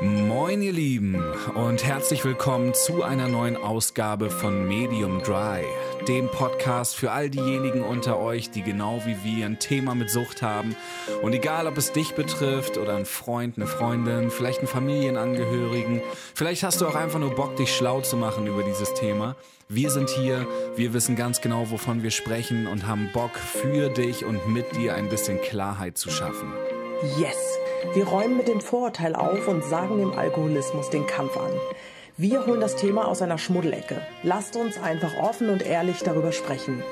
Moin ihr Lieben und herzlich willkommen zu einer neuen Ausgabe von Medium Dry, dem Podcast für all diejenigen unter euch, die genau wie wir ein Thema mit Sucht haben. Und egal, ob es dich betrifft oder ein Freund, eine Freundin, vielleicht einen Familienangehörigen, vielleicht hast du auch einfach nur Bock, dich schlau zu machen über dieses Thema. Wir sind hier, wir wissen ganz genau, wovon wir sprechen und haben Bock für dich und mit dir ein bisschen Klarheit zu schaffen. Yes! Wir räumen mit dem Vorurteil auf und sagen dem Alkoholismus den Kampf an. Wir holen das Thema aus einer Schmuddelecke. Lasst uns einfach offen und ehrlich darüber sprechen.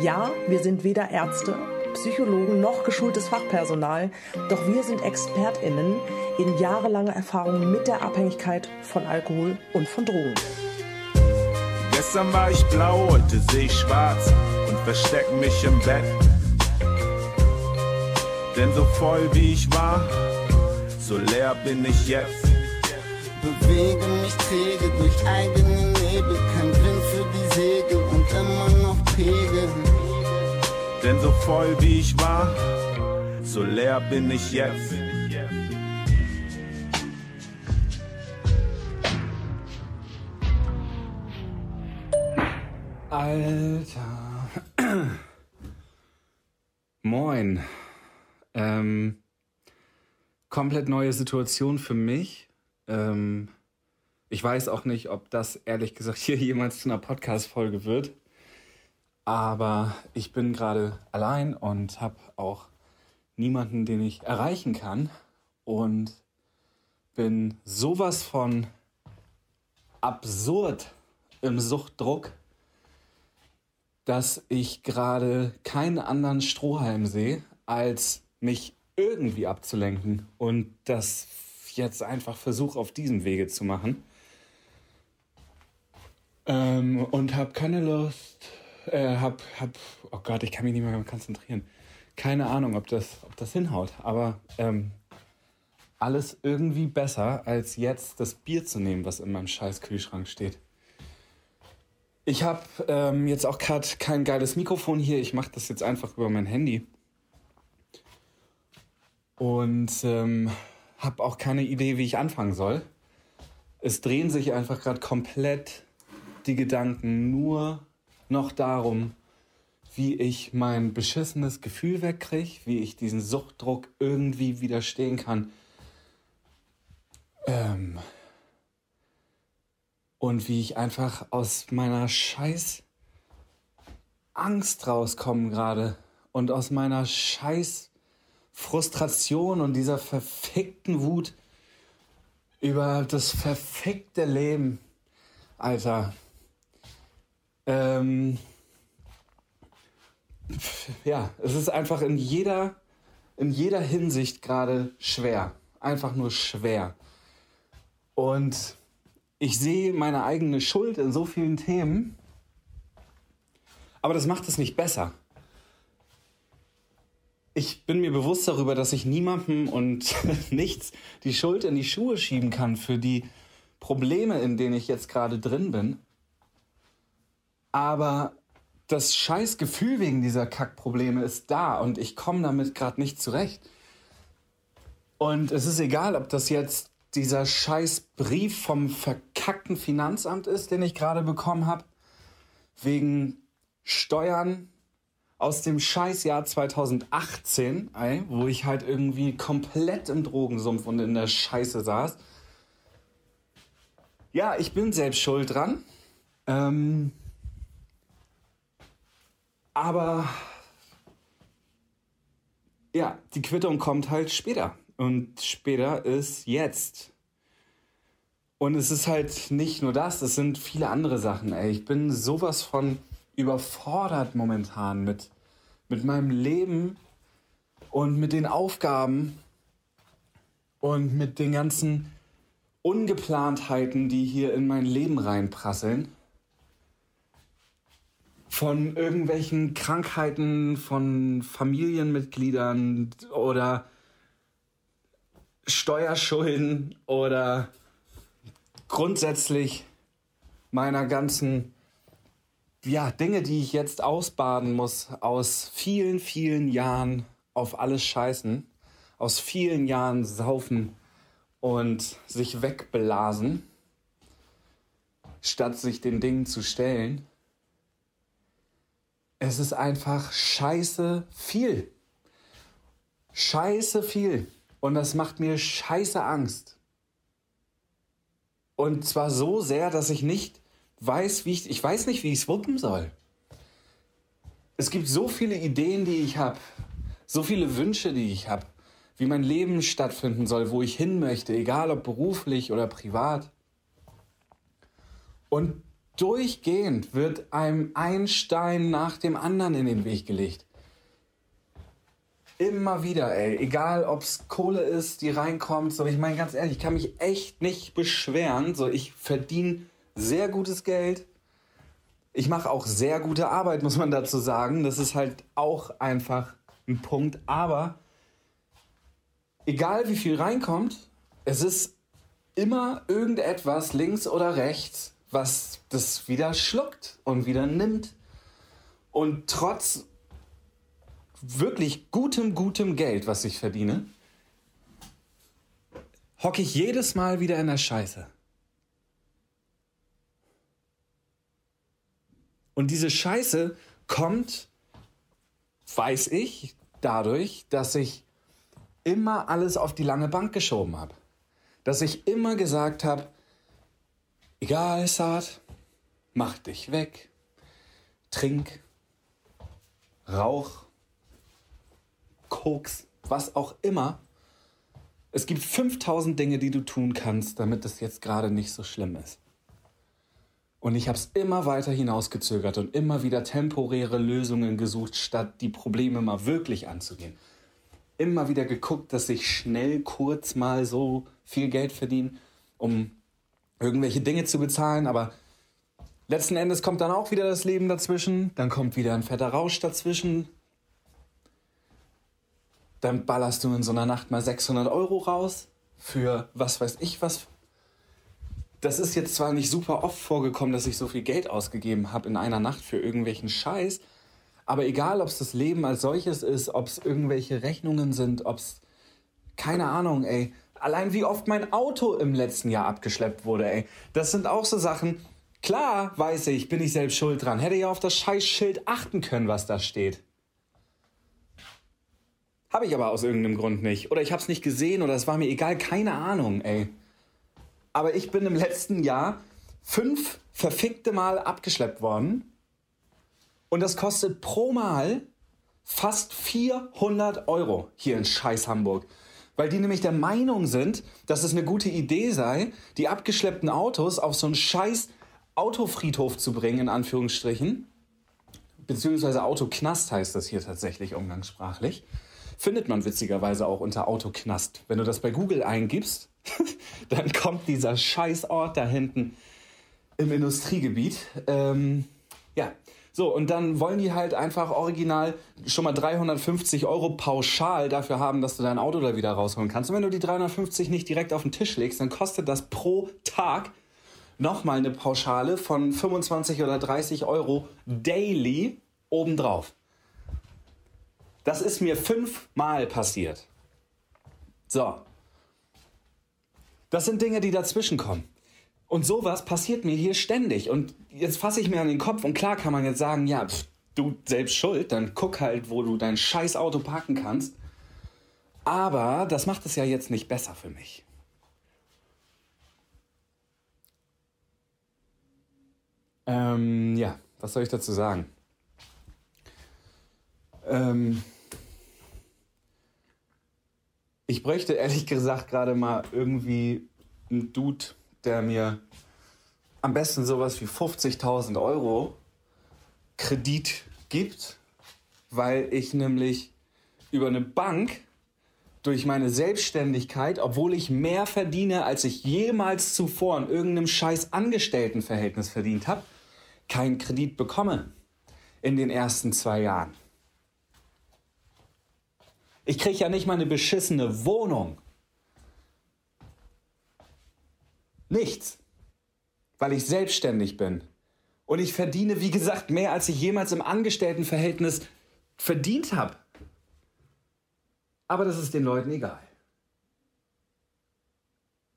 Ja, wir sind weder Ärzte, Psychologen noch geschultes Fachpersonal, doch wir sind ExpertInnen in jahrelanger Erfahrung mit der Abhängigkeit von Alkohol und von Drogen. Gestern war ich blau, heute sehe ich schwarz und versteck mich im Bett. Denn so voll wie ich war, so leer bin ich jetzt. Bewege mich träge durch eigene Nebel, kein Wind für die Segel und immer noch Pegel. Denn so voll wie ich war, so leer bin ich jetzt. Alter. Moin. Ähm, komplett neue Situation für mich. Ähm, ich weiß auch nicht, ob das ehrlich gesagt hier jemals zu einer Podcast-Folge wird. Aber ich bin gerade allein und habe auch niemanden, den ich erreichen kann. Und bin sowas von absurd im Suchtdruck, dass ich gerade keinen anderen Strohhalm sehe, als mich irgendwie abzulenken und das jetzt einfach versuche auf diesem Wege zu machen. Ähm, und habe keine Lust, äh, hab, hab, oh Gott, ich kann mich nicht mehr konzentrieren. Keine Ahnung, ob das, ob das hinhaut, aber ähm, alles irgendwie besser, als jetzt das Bier zu nehmen, was in meinem scheiß Kühlschrank steht. Ich habe ähm, jetzt auch gerade kein geiles Mikrofon hier. Ich mache das jetzt einfach über mein Handy. Und ähm, habe auch keine Idee, wie ich anfangen soll. Es drehen sich einfach gerade komplett die Gedanken nur noch darum, wie ich mein beschissenes Gefühl wegkriege, wie ich diesen Suchtdruck irgendwie widerstehen kann. Ähm, und wie ich einfach aus meiner scheiß Angst rauskomme gerade und aus meiner scheiß Frustration und dieser verfickten Wut über das verfickte Leben. Alter. Ähm, ja, es ist einfach in jeder, in jeder Hinsicht gerade schwer. Einfach nur schwer. Und ich sehe meine eigene Schuld in so vielen Themen, aber das macht es nicht besser. Ich bin mir bewusst darüber, dass ich niemandem und nichts die Schuld in die Schuhe schieben kann für die Probleme, in denen ich jetzt gerade drin bin. Aber das scheiß Gefühl wegen dieser Kackprobleme ist da und ich komme damit gerade nicht zurecht. Und es ist egal, ob das jetzt dieser scheiß Brief vom verkackten Finanzamt ist, den ich gerade bekommen habe, wegen Steuern aus dem Scheißjahr 2018, ey, wo ich halt irgendwie komplett im Drogensumpf und in der Scheiße saß. Ja, ich bin selbst schuld dran. Ähm, aber ja, die Quittung kommt halt später. Und später ist jetzt. Und es ist halt nicht nur das, es sind viele andere Sachen, ey. Ich bin sowas von überfordert momentan mit, mit meinem Leben und mit den Aufgaben und mit den ganzen Ungeplantheiten, die hier in mein Leben reinprasseln. Von irgendwelchen Krankheiten von Familienmitgliedern oder Steuerschulden oder grundsätzlich meiner ganzen ja, Dinge, die ich jetzt ausbaden muss aus vielen, vielen Jahren auf alles scheißen, aus vielen Jahren saufen und sich wegblasen, statt sich den Dingen zu stellen. Es ist einfach scheiße viel. Scheiße viel. Und das macht mir scheiße Angst. Und zwar so sehr, dass ich nicht weiß, wie ich, ich weiß nicht, wie ich es wuppen soll. Es gibt so viele Ideen, die ich habe, so viele Wünsche, die ich habe, wie mein Leben stattfinden soll, wo ich hin möchte, egal ob beruflich oder privat. Und durchgehend wird einem ein Stein nach dem anderen in den Weg gelegt. Immer wieder, ey. Egal, ob es Kohle ist, die reinkommt. So, ich meine, ganz ehrlich, ich kann mich echt nicht beschweren. So, ich verdiene sehr gutes Geld. Ich mache auch sehr gute Arbeit, muss man dazu sagen. Das ist halt auch einfach ein Punkt. Aber egal wie viel reinkommt, es ist immer irgendetwas links oder rechts, was das wieder schluckt und wieder nimmt. Und trotz wirklich gutem, gutem Geld, was ich verdiene, hocke ich jedes Mal wieder in der Scheiße. Und diese Scheiße kommt, weiß ich, dadurch, dass ich immer alles auf die lange Bank geschoben habe. Dass ich immer gesagt habe, egal, Saad, mach dich weg, trink, rauch, Koks, was auch immer. Es gibt 5000 Dinge, die du tun kannst, damit es jetzt gerade nicht so schlimm ist. Und ich habe es immer weiter hinausgezögert und immer wieder temporäre Lösungen gesucht, statt die Probleme mal wirklich anzugehen. Immer wieder geguckt, dass ich schnell kurz mal so viel Geld verdiene, um irgendwelche Dinge zu bezahlen, aber letzten Endes kommt dann auch wieder das Leben dazwischen, dann kommt wieder ein fetter Rausch dazwischen, dann ballerst du in so einer Nacht mal 600 Euro raus für was weiß ich was. Das ist jetzt zwar nicht super oft vorgekommen, dass ich so viel Geld ausgegeben habe in einer Nacht für irgendwelchen Scheiß, aber egal, ob es das Leben als solches ist, ob es irgendwelche Rechnungen sind, ob es, keine Ahnung, ey, allein wie oft mein Auto im letzten Jahr abgeschleppt wurde, ey, das sind auch so Sachen, klar weiß ich, bin ich selbst schuld dran, hätte ja auf das Scheißschild achten können, was da steht. Habe ich aber aus irgendeinem Grund nicht. Oder ich habe es nicht gesehen oder es war mir egal, keine Ahnung, ey. Aber ich bin im letzten Jahr fünf verfickte Mal abgeschleppt worden und das kostet pro Mal fast 400 Euro hier in Scheiß Hamburg. Weil die nämlich der Meinung sind, dass es eine gute Idee sei, die abgeschleppten Autos auf so einen Scheiß Autofriedhof zu bringen, in Anführungsstrichen. Beziehungsweise Autoknast heißt das hier tatsächlich umgangssprachlich. Findet man witzigerweise auch unter Autoknast. Wenn du das bei Google eingibst, dann kommt dieser Scheißort da hinten im Industriegebiet. Ähm, ja, so, und dann wollen die halt einfach original schon mal 350 Euro pauschal dafür haben, dass du dein Auto da wieder rausholen kannst. Und wenn du die 350 nicht direkt auf den Tisch legst, dann kostet das pro Tag nochmal eine Pauschale von 25 oder 30 Euro daily obendrauf. Das ist mir fünfmal passiert. So. Das sind Dinge, die dazwischen kommen. Und sowas passiert mir hier ständig. Und jetzt fasse ich mir an den Kopf und klar kann man jetzt sagen, ja, pff, du selbst schuld, dann guck halt, wo du dein scheiß Auto parken kannst. Aber das macht es ja jetzt nicht besser für mich. Ähm, ja, was soll ich dazu sagen? Ähm, ich bräuchte ehrlich gesagt gerade mal irgendwie einen Dude, der mir am besten sowas wie 50.000 Euro Kredit gibt, weil ich nämlich über eine Bank durch meine Selbstständigkeit, obwohl ich mehr verdiene, als ich jemals zuvor in irgendeinem scheiß Angestelltenverhältnis verdient habe, keinen Kredit bekomme in den ersten zwei Jahren. Ich kriege ja nicht mal eine beschissene Wohnung. Nichts. Weil ich selbstständig bin. Und ich verdiene, wie gesagt, mehr, als ich jemals im Angestelltenverhältnis verdient habe. Aber das ist den Leuten egal.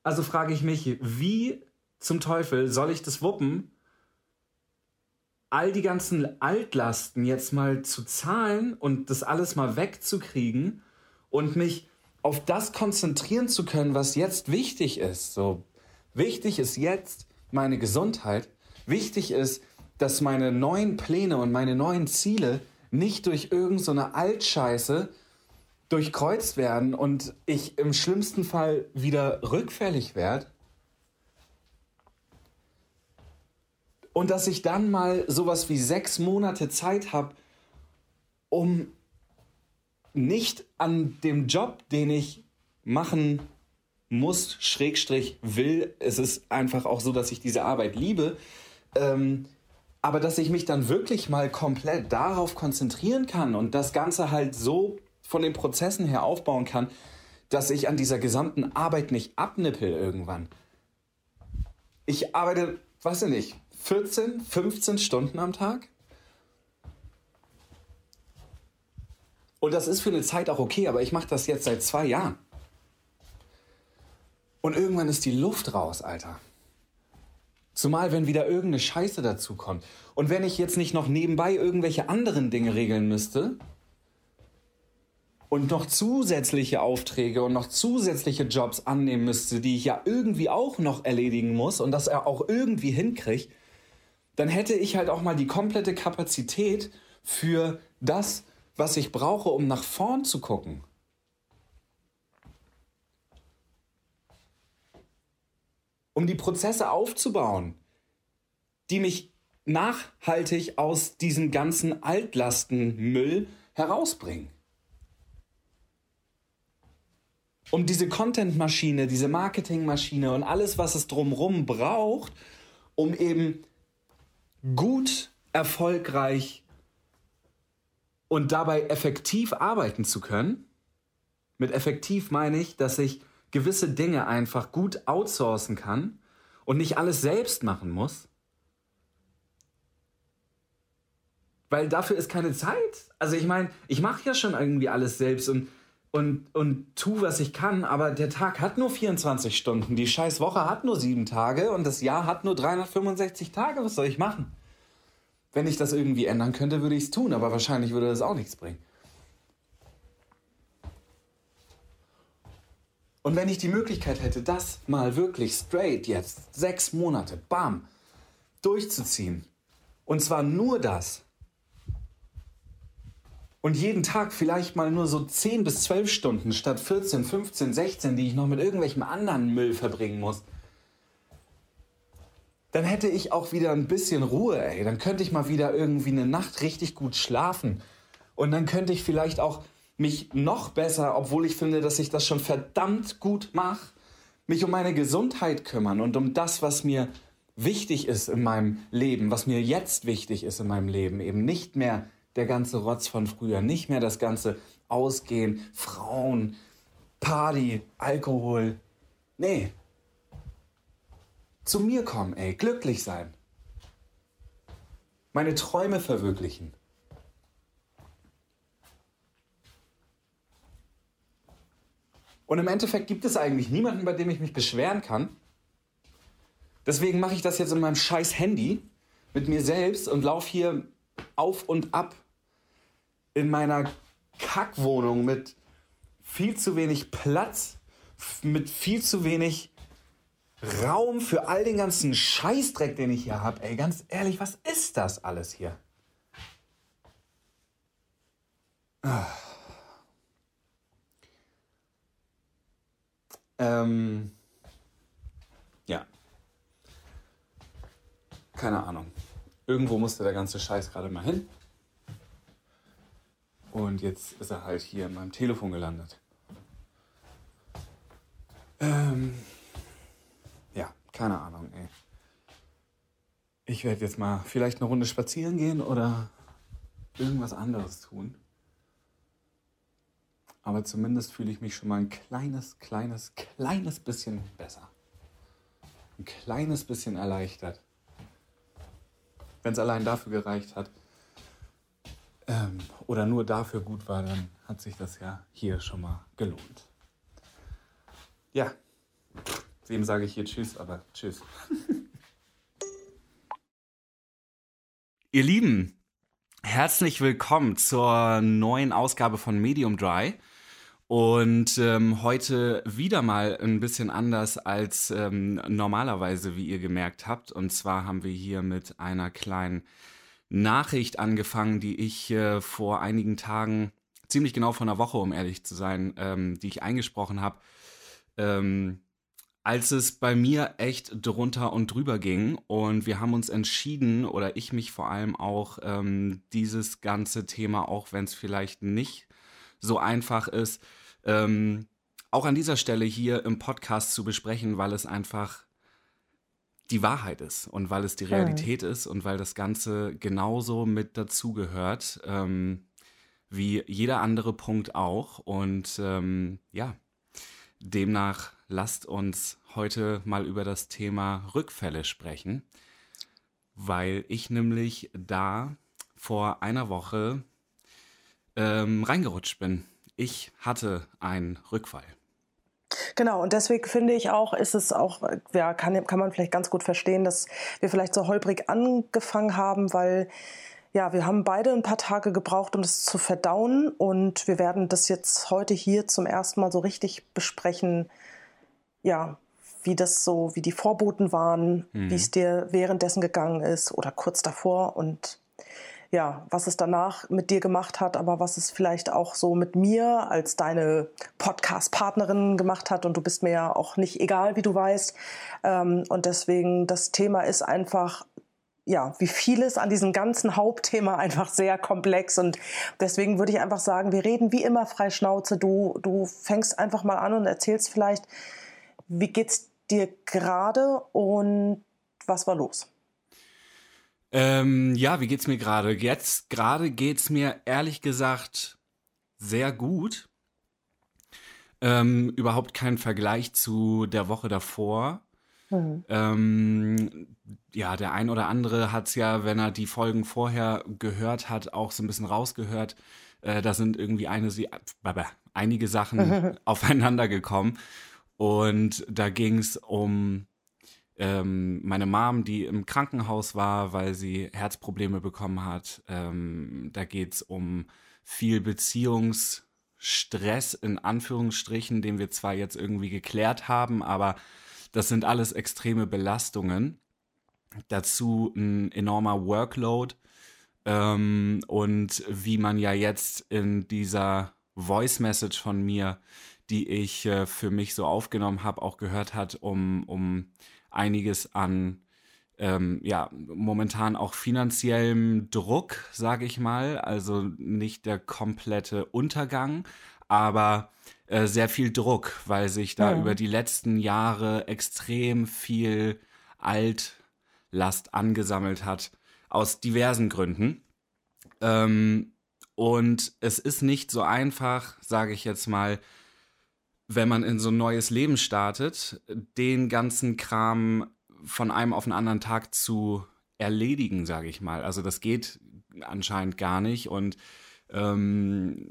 Also frage ich mich, wie zum Teufel soll ich das wuppen, all die ganzen Altlasten jetzt mal zu zahlen und das alles mal wegzukriegen und mich auf das konzentrieren zu können, was jetzt wichtig ist. So wichtig ist jetzt meine Gesundheit. Wichtig ist, dass meine neuen Pläne und meine neuen Ziele nicht durch irgendeine so Altscheiße durchkreuzt werden und ich im schlimmsten Fall wieder rückfällig werde. Und dass ich dann mal sowas wie sechs Monate Zeit habe, um nicht an dem Job, den ich machen muss, Schrägstrich will, es ist einfach auch so, dass ich diese Arbeit liebe, ähm, aber dass ich mich dann wirklich mal komplett darauf konzentrieren kann und das Ganze halt so von den Prozessen her aufbauen kann, dass ich an dieser gesamten Arbeit nicht abnippel irgendwann. Ich arbeite, weiß ich nicht, 14, 15 Stunden am Tag. Und das ist für eine Zeit auch okay, aber ich mache das jetzt seit zwei Jahren. Und irgendwann ist die Luft raus, Alter. Zumal, wenn wieder irgendeine Scheiße dazu kommt. Und wenn ich jetzt nicht noch nebenbei irgendwelche anderen Dinge regeln müsste und noch zusätzliche Aufträge und noch zusätzliche Jobs annehmen müsste, die ich ja irgendwie auch noch erledigen muss und das er auch irgendwie hinkriege, dann hätte ich halt auch mal die komplette Kapazität für das, was ich brauche, um nach vorn zu gucken. um die Prozesse aufzubauen, die mich nachhaltig aus diesem ganzen Altlastenmüll herausbringen. Um diese Content-Maschine, diese Marketing-Maschine und alles, was es drumherum braucht, um eben gut, erfolgreich und dabei effektiv arbeiten zu können. Mit effektiv meine ich, dass ich gewisse Dinge einfach gut outsourcen kann und nicht alles selbst machen muss. Weil dafür ist keine Zeit. Also ich meine, ich mache ja schon irgendwie alles selbst und, und, und tu, was ich kann, aber der Tag hat nur 24 Stunden, die scheiß Woche hat nur sieben Tage und das Jahr hat nur 365 Tage. Was soll ich machen? Wenn ich das irgendwie ändern könnte, würde ich es tun, aber wahrscheinlich würde das auch nichts bringen. Und wenn ich die Möglichkeit hätte, das mal wirklich straight jetzt, sechs Monate, bam, durchzuziehen, und zwar nur das, und jeden Tag vielleicht mal nur so 10 bis 12 Stunden statt 14, 15, 16, die ich noch mit irgendwelchem anderen Müll verbringen muss, dann hätte ich auch wieder ein bisschen Ruhe, ey. Dann könnte ich mal wieder irgendwie eine Nacht richtig gut schlafen. Und dann könnte ich vielleicht auch mich noch besser, obwohl ich finde, dass ich das schon verdammt gut mache, mich um meine Gesundheit kümmern und um das, was mir wichtig ist in meinem Leben, was mir jetzt wichtig ist in meinem Leben, eben nicht mehr der ganze Rotz von früher, nicht mehr das ganze Ausgehen, Frauen, Party, Alkohol. Nee. Zu mir kommen, ey, glücklich sein. Meine Träume verwirklichen. Und im Endeffekt gibt es eigentlich niemanden, bei dem ich mich beschweren kann. Deswegen mache ich das jetzt in meinem scheiß Handy mit mir selbst und laufe hier auf und ab in meiner Kackwohnung mit viel zu wenig Platz, mit viel zu wenig Raum für all den ganzen Scheißdreck, den ich hier habe. Ey, ganz ehrlich, was ist das alles hier? Ah. Ähm, ja. Keine Ahnung. Irgendwo musste der ganze Scheiß gerade mal hin. Und jetzt ist er halt hier in meinem Telefon gelandet. Ähm, ja, keine Ahnung, ey. Ich werde jetzt mal vielleicht eine Runde spazieren gehen oder irgendwas anderes tun. Aber zumindest fühle ich mich schon mal ein kleines, kleines, kleines bisschen besser. Ein kleines bisschen erleichtert. Wenn es allein dafür gereicht hat ähm, oder nur dafür gut war, dann hat sich das ja hier schon mal gelohnt. Ja, Wem sage ich hier Tschüss, aber Tschüss. Ihr Lieben, herzlich willkommen zur neuen Ausgabe von Medium Dry. Und ähm, heute wieder mal ein bisschen anders als ähm, normalerweise, wie ihr gemerkt habt. Und zwar haben wir hier mit einer kleinen Nachricht angefangen, die ich äh, vor einigen Tagen, ziemlich genau vor einer Woche, um ehrlich zu sein, ähm, die ich eingesprochen habe. Ähm, als es bei mir echt drunter und drüber ging und wir haben uns entschieden, oder ich mich vor allem auch, ähm, dieses ganze Thema, auch wenn es vielleicht nicht so einfach ist, ähm, auch an dieser Stelle hier im Podcast zu besprechen, weil es einfach die Wahrheit ist und weil es die Realität mhm. ist und weil das Ganze genauso mit dazugehört ähm, wie jeder andere Punkt auch. Und ähm, ja, demnach lasst uns heute mal über das Thema Rückfälle sprechen, weil ich nämlich da vor einer Woche ähm, reingerutscht bin. Ich hatte einen Rückfall. Genau, und deswegen finde ich auch, ist es auch, ja, kann, kann man vielleicht ganz gut verstehen, dass wir vielleicht so holprig angefangen haben, weil ja, wir haben beide ein paar Tage gebraucht, um es zu verdauen und wir werden das jetzt heute hier zum ersten Mal so richtig besprechen, ja, wie das so, wie die Vorboten waren, mhm. wie es dir währenddessen gegangen ist oder kurz davor und ja, was es danach mit dir gemacht hat, aber was es vielleicht auch so mit mir als deine Podcast-Partnerin gemacht hat. Und du bist mir ja auch nicht egal, wie du weißt. Ähm, und deswegen, das Thema ist einfach ja, wie vieles an diesem ganzen Hauptthema einfach sehr komplex und deswegen würde ich einfach sagen, wir reden wie immer frei Schnauze. Du, du fängst einfach mal an und erzählst vielleicht, wie geht's dir gerade und was war los? Ähm, ja, wie geht's mir gerade? Jetzt gerade geht's mir ehrlich gesagt sehr gut. Ähm, überhaupt kein Vergleich zu der Woche davor. Mhm. Ähm, ja, der ein oder andere hat es ja, wenn er die Folgen vorher gehört hat, auch so ein bisschen rausgehört. Äh, da sind irgendwie eine, einige Sachen aufeinander gekommen. Und da ging es um ähm, meine Mom, die im Krankenhaus war, weil sie Herzprobleme bekommen hat. Ähm, da geht es um viel Beziehungsstress in Anführungsstrichen, den wir zwar jetzt irgendwie geklärt haben, aber das sind alles extreme Belastungen. Dazu ein enormer Workload. Ähm, und wie man ja jetzt in dieser Voice Message von mir, die ich äh, für mich so aufgenommen habe, auch gehört hat, um, um einiges an ähm, ja, momentan auch finanziellem Druck, sage ich mal. Also nicht der komplette Untergang, aber äh, sehr viel Druck, weil sich da ja. über die letzten Jahre extrem viel Altlast angesammelt hat, aus diversen Gründen. Ähm, und es ist nicht so einfach, sage ich jetzt mal, wenn man in so ein neues Leben startet, den ganzen Kram von einem auf den anderen Tag zu erledigen, sage ich mal. Also das geht anscheinend gar nicht und ähm,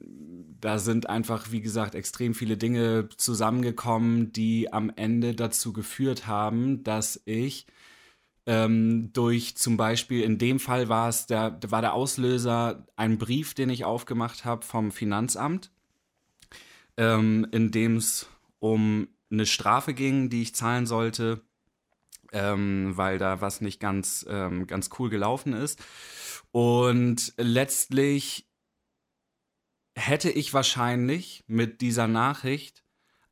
da sind einfach, wie gesagt, extrem viele Dinge zusammengekommen, die am Ende dazu geführt haben, dass ich ähm, durch zum Beispiel, in dem Fall war es, der, war der Auslöser ein Brief, den ich aufgemacht habe vom Finanzamt ähm, in dem es um eine Strafe ging, die ich zahlen sollte, ähm, weil da was nicht ganz, ähm, ganz cool gelaufen ist. Und letztlich hätte ich wahrscheinlich mit dieser Nachricht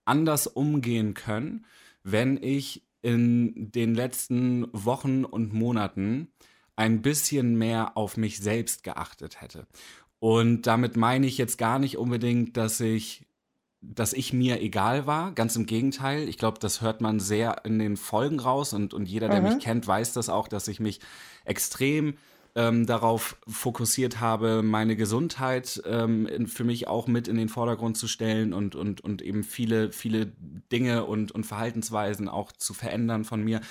anders umgehen können, wenn ich in den letzten Wochen und Monaten ein bisschen mehr auf mich selbst geachtet hätte. Und damit meine ich jetzt gar nicht unbedingt, dass ich dass ich mir egal war. Ganz im Gegenteil. Ich glaube, das hört man sehr in den Folgen raus und, und jeder, der mhm. mich kennt, weiß das auch, dass ich mich extrem ähm, darauf fokussiert habe, meine Gesundheit ähm, in, für mich auch mit in den Vordergrund zu stellen und, und, und eben viele, viele Dinge und, und Verhaltensweisen auch zu verändern von mir.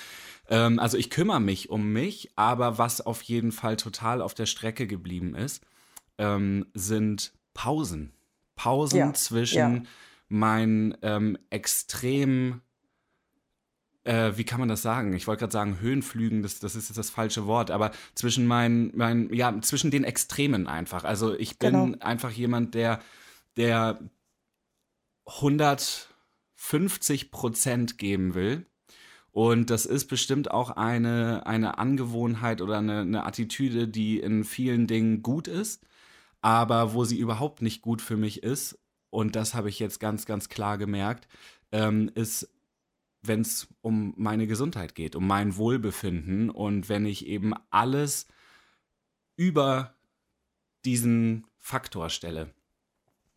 Ähm, also ich kümmere mich um mich, aber was auf jeden Fall total auf der Strecke geblieben ist, ähm, sind Pausen Pausen ja, zwischen ja. meinen ähm, extrem äh, wie kann man das sagen? Ich wollte gerade sagen, Höhenflügen, das, das ist jetzt das falsche Wort, aber zwischen meinen, mein, ja, zwischen den Extremen einfach. Also ich bin genau. einfach jemand, der, der 150 Prozent geben will. Und das ist bestimmt auch eine, eine Angewohnheit oder eine, eine Attitüde, die in vielen Dingen gut ist, aber wo sie überhaupt nicht gut für mich ist. Und das habe ich jetzt ganz, ganz klar gemerkt, ähm, ist wenn es um meine Gesundheit geht, um mein Wohlbefinden und wenn ich eben alles über diesen Faktor stelle.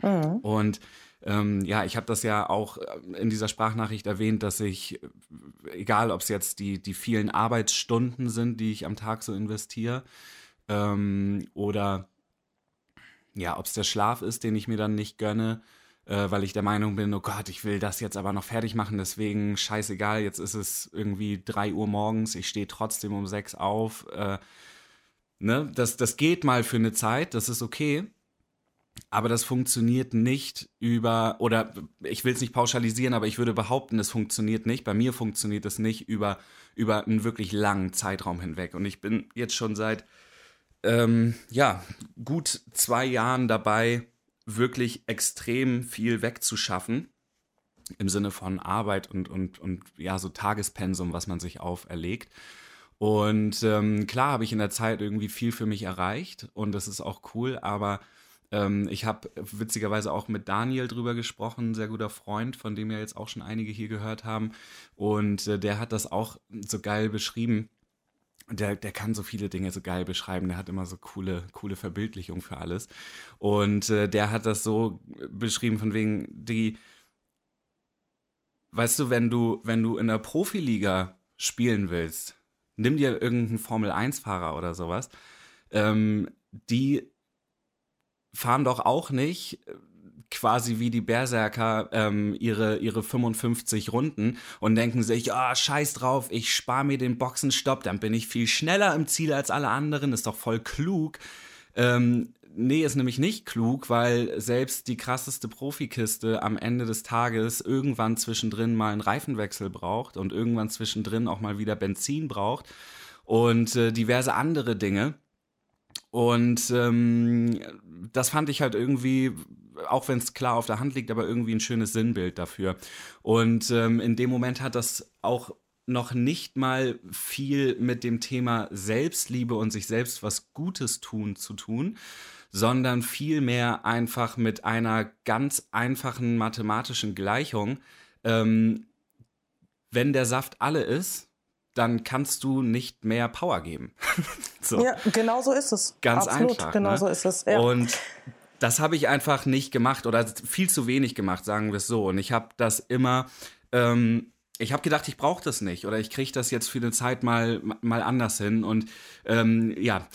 Mhm. Und ähm, ja, ich habe das ja auch äh, in dieser Sprachnachricht erwähnt, dass ich, egal ob es jetzt die, die vielen Arbeitsstunden sind, die ich am Tag so investiere, ähm, oder ja, ob es der Schlaf ist, den ich mir dann nicht gönne, äh, weil ich der Meinung bin, oh Gott, ich will das jetzt aber noch fertig machen, deswegen scheißegal, jetzt ist es irgendwie drei Uhr morgens, ich stehe trotzdem um sechs auf. Äh, ne? das, das geht mal für eine Zeit, das ist okay. Aber das funktioniert nicht über, oder ich will es nicht pauschalisieren, aber ich würde behaupten, es funktioniert nicht. Bei mir funktioniert es nicht über, über einen wirklich langen Zeitraum hinweg. Und ich bin jetzt schon seit ähm, ja, gut zwei Jahren dabei, wirklich extrem viel wegzuschaffen im Sinne von Arbeit und, und, und ja, so Tagespensum, was man sich auferlegt. Und ähm, klar habe ich in der Zeit irgendwie viel für mich erreicht und das ist auch cool, aber ähm, ich habe witzigerweise auch mit Daniel drüber gesprochen, sehr guter Freund, von dem ja jetzt auch schon einige hier gehört haben. Und äh, der hat das auch so geil beschrieben der, der kann so viele Dinge so geil beschreiben. Der hat immer so coole, coole Verbildlichung für alles. Und äh, der hat das so beschrieben von wegen, die, weißt du, wenn du, wenn du in der Profiliga spielen willst, nimm dir irgendeinen Formel-1-Fahrer oder sowas, ähm, die fahren doch auch nicht quasi wie die Berserker ähm, ihre, ihre 55 Runden und denken sich, ah, oh, scheiß drauf, ich spare mir den Boxenstopp, dann bin ich viel schneller im Ziel als alle anderen, ist doch voll klug. Ähm, nee, ist nämlich nicht klug, weil selbst die krasseste Profikiste am Ende des Tages irgendwann zwischendrin mal einen Reifenwechsel braucht und irgendwann zwischendrin auch mal wieder Benzin braucht und äh, diverse andere Dinge. Und ähm, das fand ich halt irgendwie auch wenn es klar auf der Hand liegt, aber irgendwie ein schönes Sinnbild dafür. Und ähm, in dem Moment hat das auch noch nicht mal viel mit dem Thema Selbstliebe und sich selbst was Gutes tun zu tun, sondern vielmehr einfach mit einer ganz einfachen mathematischen Gleichung. Ähm, wenn der Saft alle ist, dann kannst du nicht mehr Power geben. so. Ja, genau so ist es. Ganz Absolut, einfach. Genau ne? so ist es. Ja. Und das habe ich einfach nicht gemacht oder viel zu wenig gemacht, sagen wir es so. Und ich habe das immer, ähm, ich habe gedacht, ich brauche das nicht oder ich kriege das jetzt für eine Zeit mal, mal anders hin. Und ähm, ja,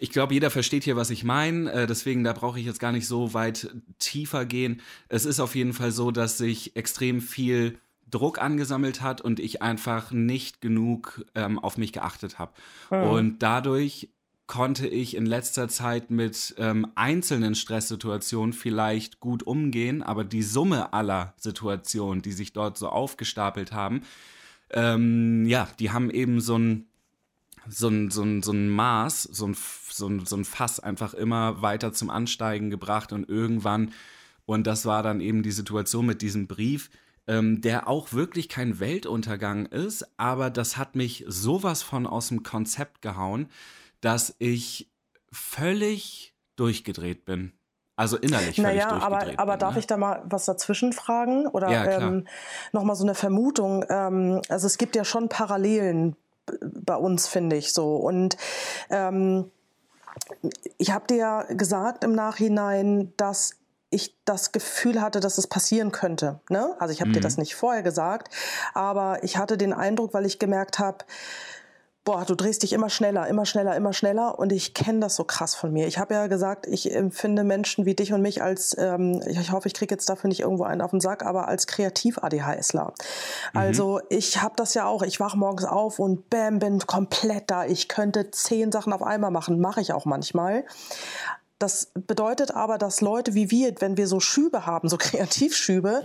ich glaube, jeder versteht hier, was ich meine. Äh, deswegen, da brauche ich jetzt gar nicht so weit tiefer gehen. Es ist auf jeden Fall so, dass sich extrem viel Druck angesammelt hat und ich einfach nicht genug ähm, auf mich geachtet habe. Mhm. Und dadurch konnte ich in letzter Zeit mit ähm, einzelnen Stresssituationen vielleicht gut umgehen, aber die Summe aller Situationen, die sich dort so aufgestapelt haben, ähm, ja, die haben eben so ein, so ein, so ein, so ein Maß, so ein, so, ein, so ein Fass einfach immer weiter zum Ansteigen gebracht und irgendwann, und das war dann eben die Situation mit diesem Brief, ähm, der auch wirklich kein Weltuntergang ist, aber das hat mich sowas von aus dem Konzept gehauen, dass ich völlig durchgedreht bin. Also innerlich völlig naja, durchgedreht. Aber, aber bin, darf ne? ich da mal was dazwischen fragen? Oder ja, ähm, nochmal so eine Vermutung? Ähm, also es gibt ja schon Parallelen bei uns, finde ich so. Und ähm, ich habe dir ja gesagt im Nachhinein, dass ich das Gefühl hatte, dass es passieren könnte. Ne? Also ich habe mhm. dir das nicht vorher gesagt, aber ich hatte den Eindruck, weil ich gemerkt habe, boah, du drehst dich immer schneller, immer schneller, immer schneller. Und ich kenne das so krass von mir. Ich habe ja gesagt, ich empfinde Menschen wie dich und mich als, ähm, ich hoffe, ich kriege jetzt dafür nicht irgendwo einen auf den Sack, aber als Kreativ-ADHSler. Mhm. Also ich habe das ja auch. Ich wach morgens auf und bam, bin komplett da. Ich könnte zehn Sachen auf einmal machen, mache ich auch manchmal. Das bedeutet aber, dass Leute wie wir, wenn wir so Schübe haben, so Kreativschübe,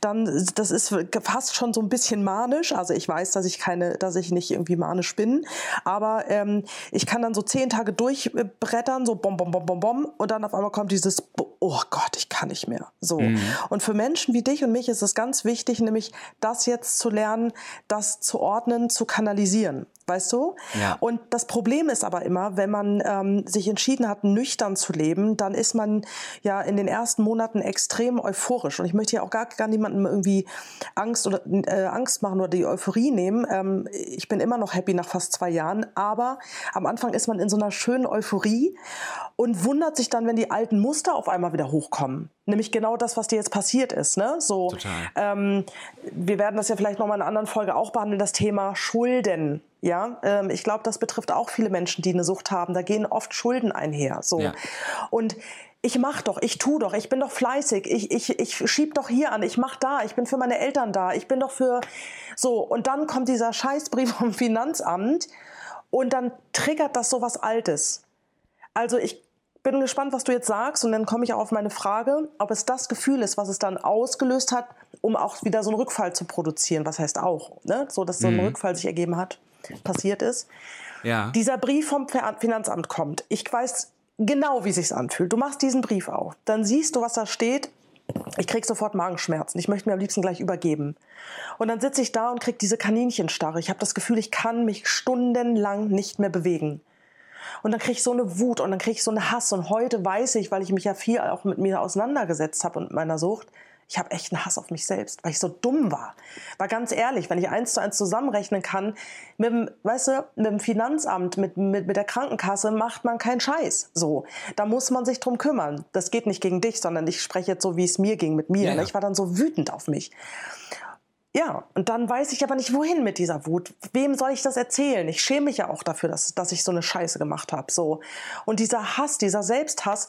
dann das ist fast schon so ein bisschen manisch. Also ich weiß, dass ich keine, dass ich nicht irgendwie manisch bin, aber ähm, ich kann dann so zehn Tage durchbrettern, so bom bom bom bom bom, und dann auf einmal kommt dieses, oh Gott, ich kann nicht mehr. So. Mhm. Und für Menschen wie dich und mich ist es ganz wichtig, nämlich das jetzt zu lernen, das zu ordnen, zu kanalisieren weißt du? Ja. Und das Problem ist aber immer, wenn man ähm, sich entschieden hat, nüchtern zu leben, dann ist man ja in den ersten Monaten extrem euphorisch. Und ich möchte ja auch gar, gar niemandem irgendwie Angst oder äh, Angst machen oder die Euphorie nehmen. Ähm, ich bin immer noch happy nach fast zwei Jahren, aber am Anfang ist man in so einer schönen Euphorie und wundert sich dann, wenn die alten Muster auf einmal wieder hochkommen. Nämlich genau das, was dir jetzt passiert ist. Ne? So, Total. Ähm, wir werden das ja vielleicht noch mal in einer anderen Folge auch behandeln, das Thema Schulden. Ja, ähm, ich glaube, das betrifft auch viele Menschen, die eine Sucht haben. Da gehen oft Schulden einher. So. Ja. Und ich mach doch, ich tu doch, ich bin doch fleißig, ich, ich, ich schieb doch hier an, ich mach da, ich bin für meine Eltern da, ich bin doch für so. Und dann kommt dieser Scheißbrief vom Finanzamt und dann triggert das so was Altes. Also ich bin gespannt, was du jetzt sagst und dann komme ich auch auf meine Frage, ob es das Gefühl ist, was es dann ausgelöst hat, um auch wieder so einen Rückfall zu produzieren. Was heißt auch, ne? so dass so ein mhm. Rückfall sich ergeben hat passiert ist. Ja. Dieser Brief vom Finanzamt kommt. Ich weiß genau, wie es sich anfühlt. Du machst diesen Brief auf. Dann siehst du, was da steht. Ich krieg sofort Magenschmerzen. Ich möchte mir am liebsten gleich übergeben. Und dann sitze ich da und krieg diese Kaninchensstarre. Ich habe das Gefühl, ich kann mich stundenlang nicht mehr bewegen. Und dann krieg ich so eine Wut und dann krieg ich so eine Hass. Und heute weiß ich, weil ich mich ja viel auch mit mir auseinandergesetzt habe und meiner Sucht, ich habe echt einen Hass auf mich selbst, weil ich so dumm war. War ganz ehrlich, wenn ich eins zu eins zusammenrechnen kann, mit dem, weißt du, mit dem Finanzamt, mit, mit, mit der Krankenkasse macht man keinen Scheiß. So, da muss man sich drum kümmern. Das geht nicht gegen dich, sondern ich spreche jetzt so, wie es mir ging mit mir. Ja, ja. Ich war dann so wütend auf mich. Ja, und dann weiß ich aber nicht, wohin mit dieser Wut. Wem soll ich das erzählen? Ich schäme mich ja auch dafür, dass, dass ich so eine Scheiße gemacht habe. So. Und dieser Hass, dieser Selbsthass,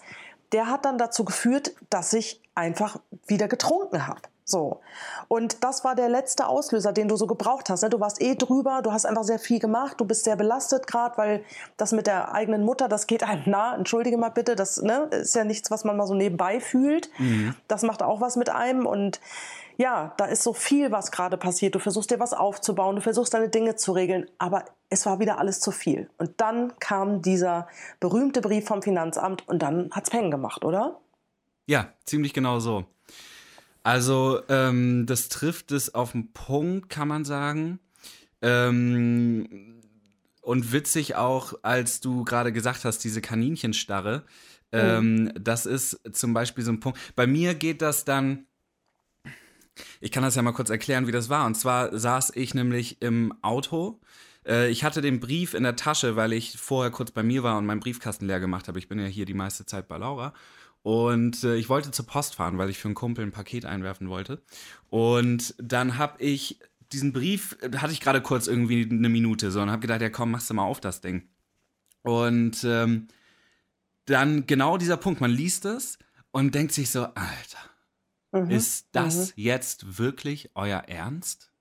der hat dann dazu geführt, dass ich einfach wieder getrunken habe. So. Und das war der letzte Auslöser, den du so gebraucht hast. Ne? Du warst eh drüber, du hast einfach sehr viel gemacht, du bist sehr belastet gerade, weil das mit der eigenen Mutter, das geht einem nah. Entschuldige mal bitte, das ne, ist ja nichts, was man mal so nebenbei fühlt. Mhm. Das macht auch was mit einem und ja, da ist so viel, was gerade passiert. Du versuchst dir was aufzubauen, du versuchst deine Dinge zu regeln, aber es war wieder alles zu viel. Und dann kam dieser berühmte Brief vom Finanzamt und dann hat's Peng gemacht, oder? Ja, ziemlich genau so. Also, ähm, das trifft es auf den Punkt, kann man sagen. Ähm, und witzig auch, als du gerade gesagt hast, diese Kaninchenstarre. Ähm, mhm. Das ist zum Beispiel so ein Punkt. Bei mir geht das dann ich kann das ja mal kurz erklären, wie das war. Und zwar saß ich nämlich im Auto. Äh, ich hatte den Brief in der Tasche, weil ich vorher kurz bei mir war und meinen Briefkasten leer gemacht habe. Ich bin ja hier die meiste Zeit bei Laura. Und äh, ich wollte zur Post fahren, weil ich für einen Kumpel ein Paket einwerfen wollte. Und dann habe ich diesen Brief, hatte ich gerade kurz irgendwie eine Minute so und habe gedacht, ja komm, machst du mal auf das Ding. Und ähm, dann genau dieser Punkt, man liest es und denkt sich so, Alter, Mhm. Ist das mhm. jetzt wirklich euer Ernst?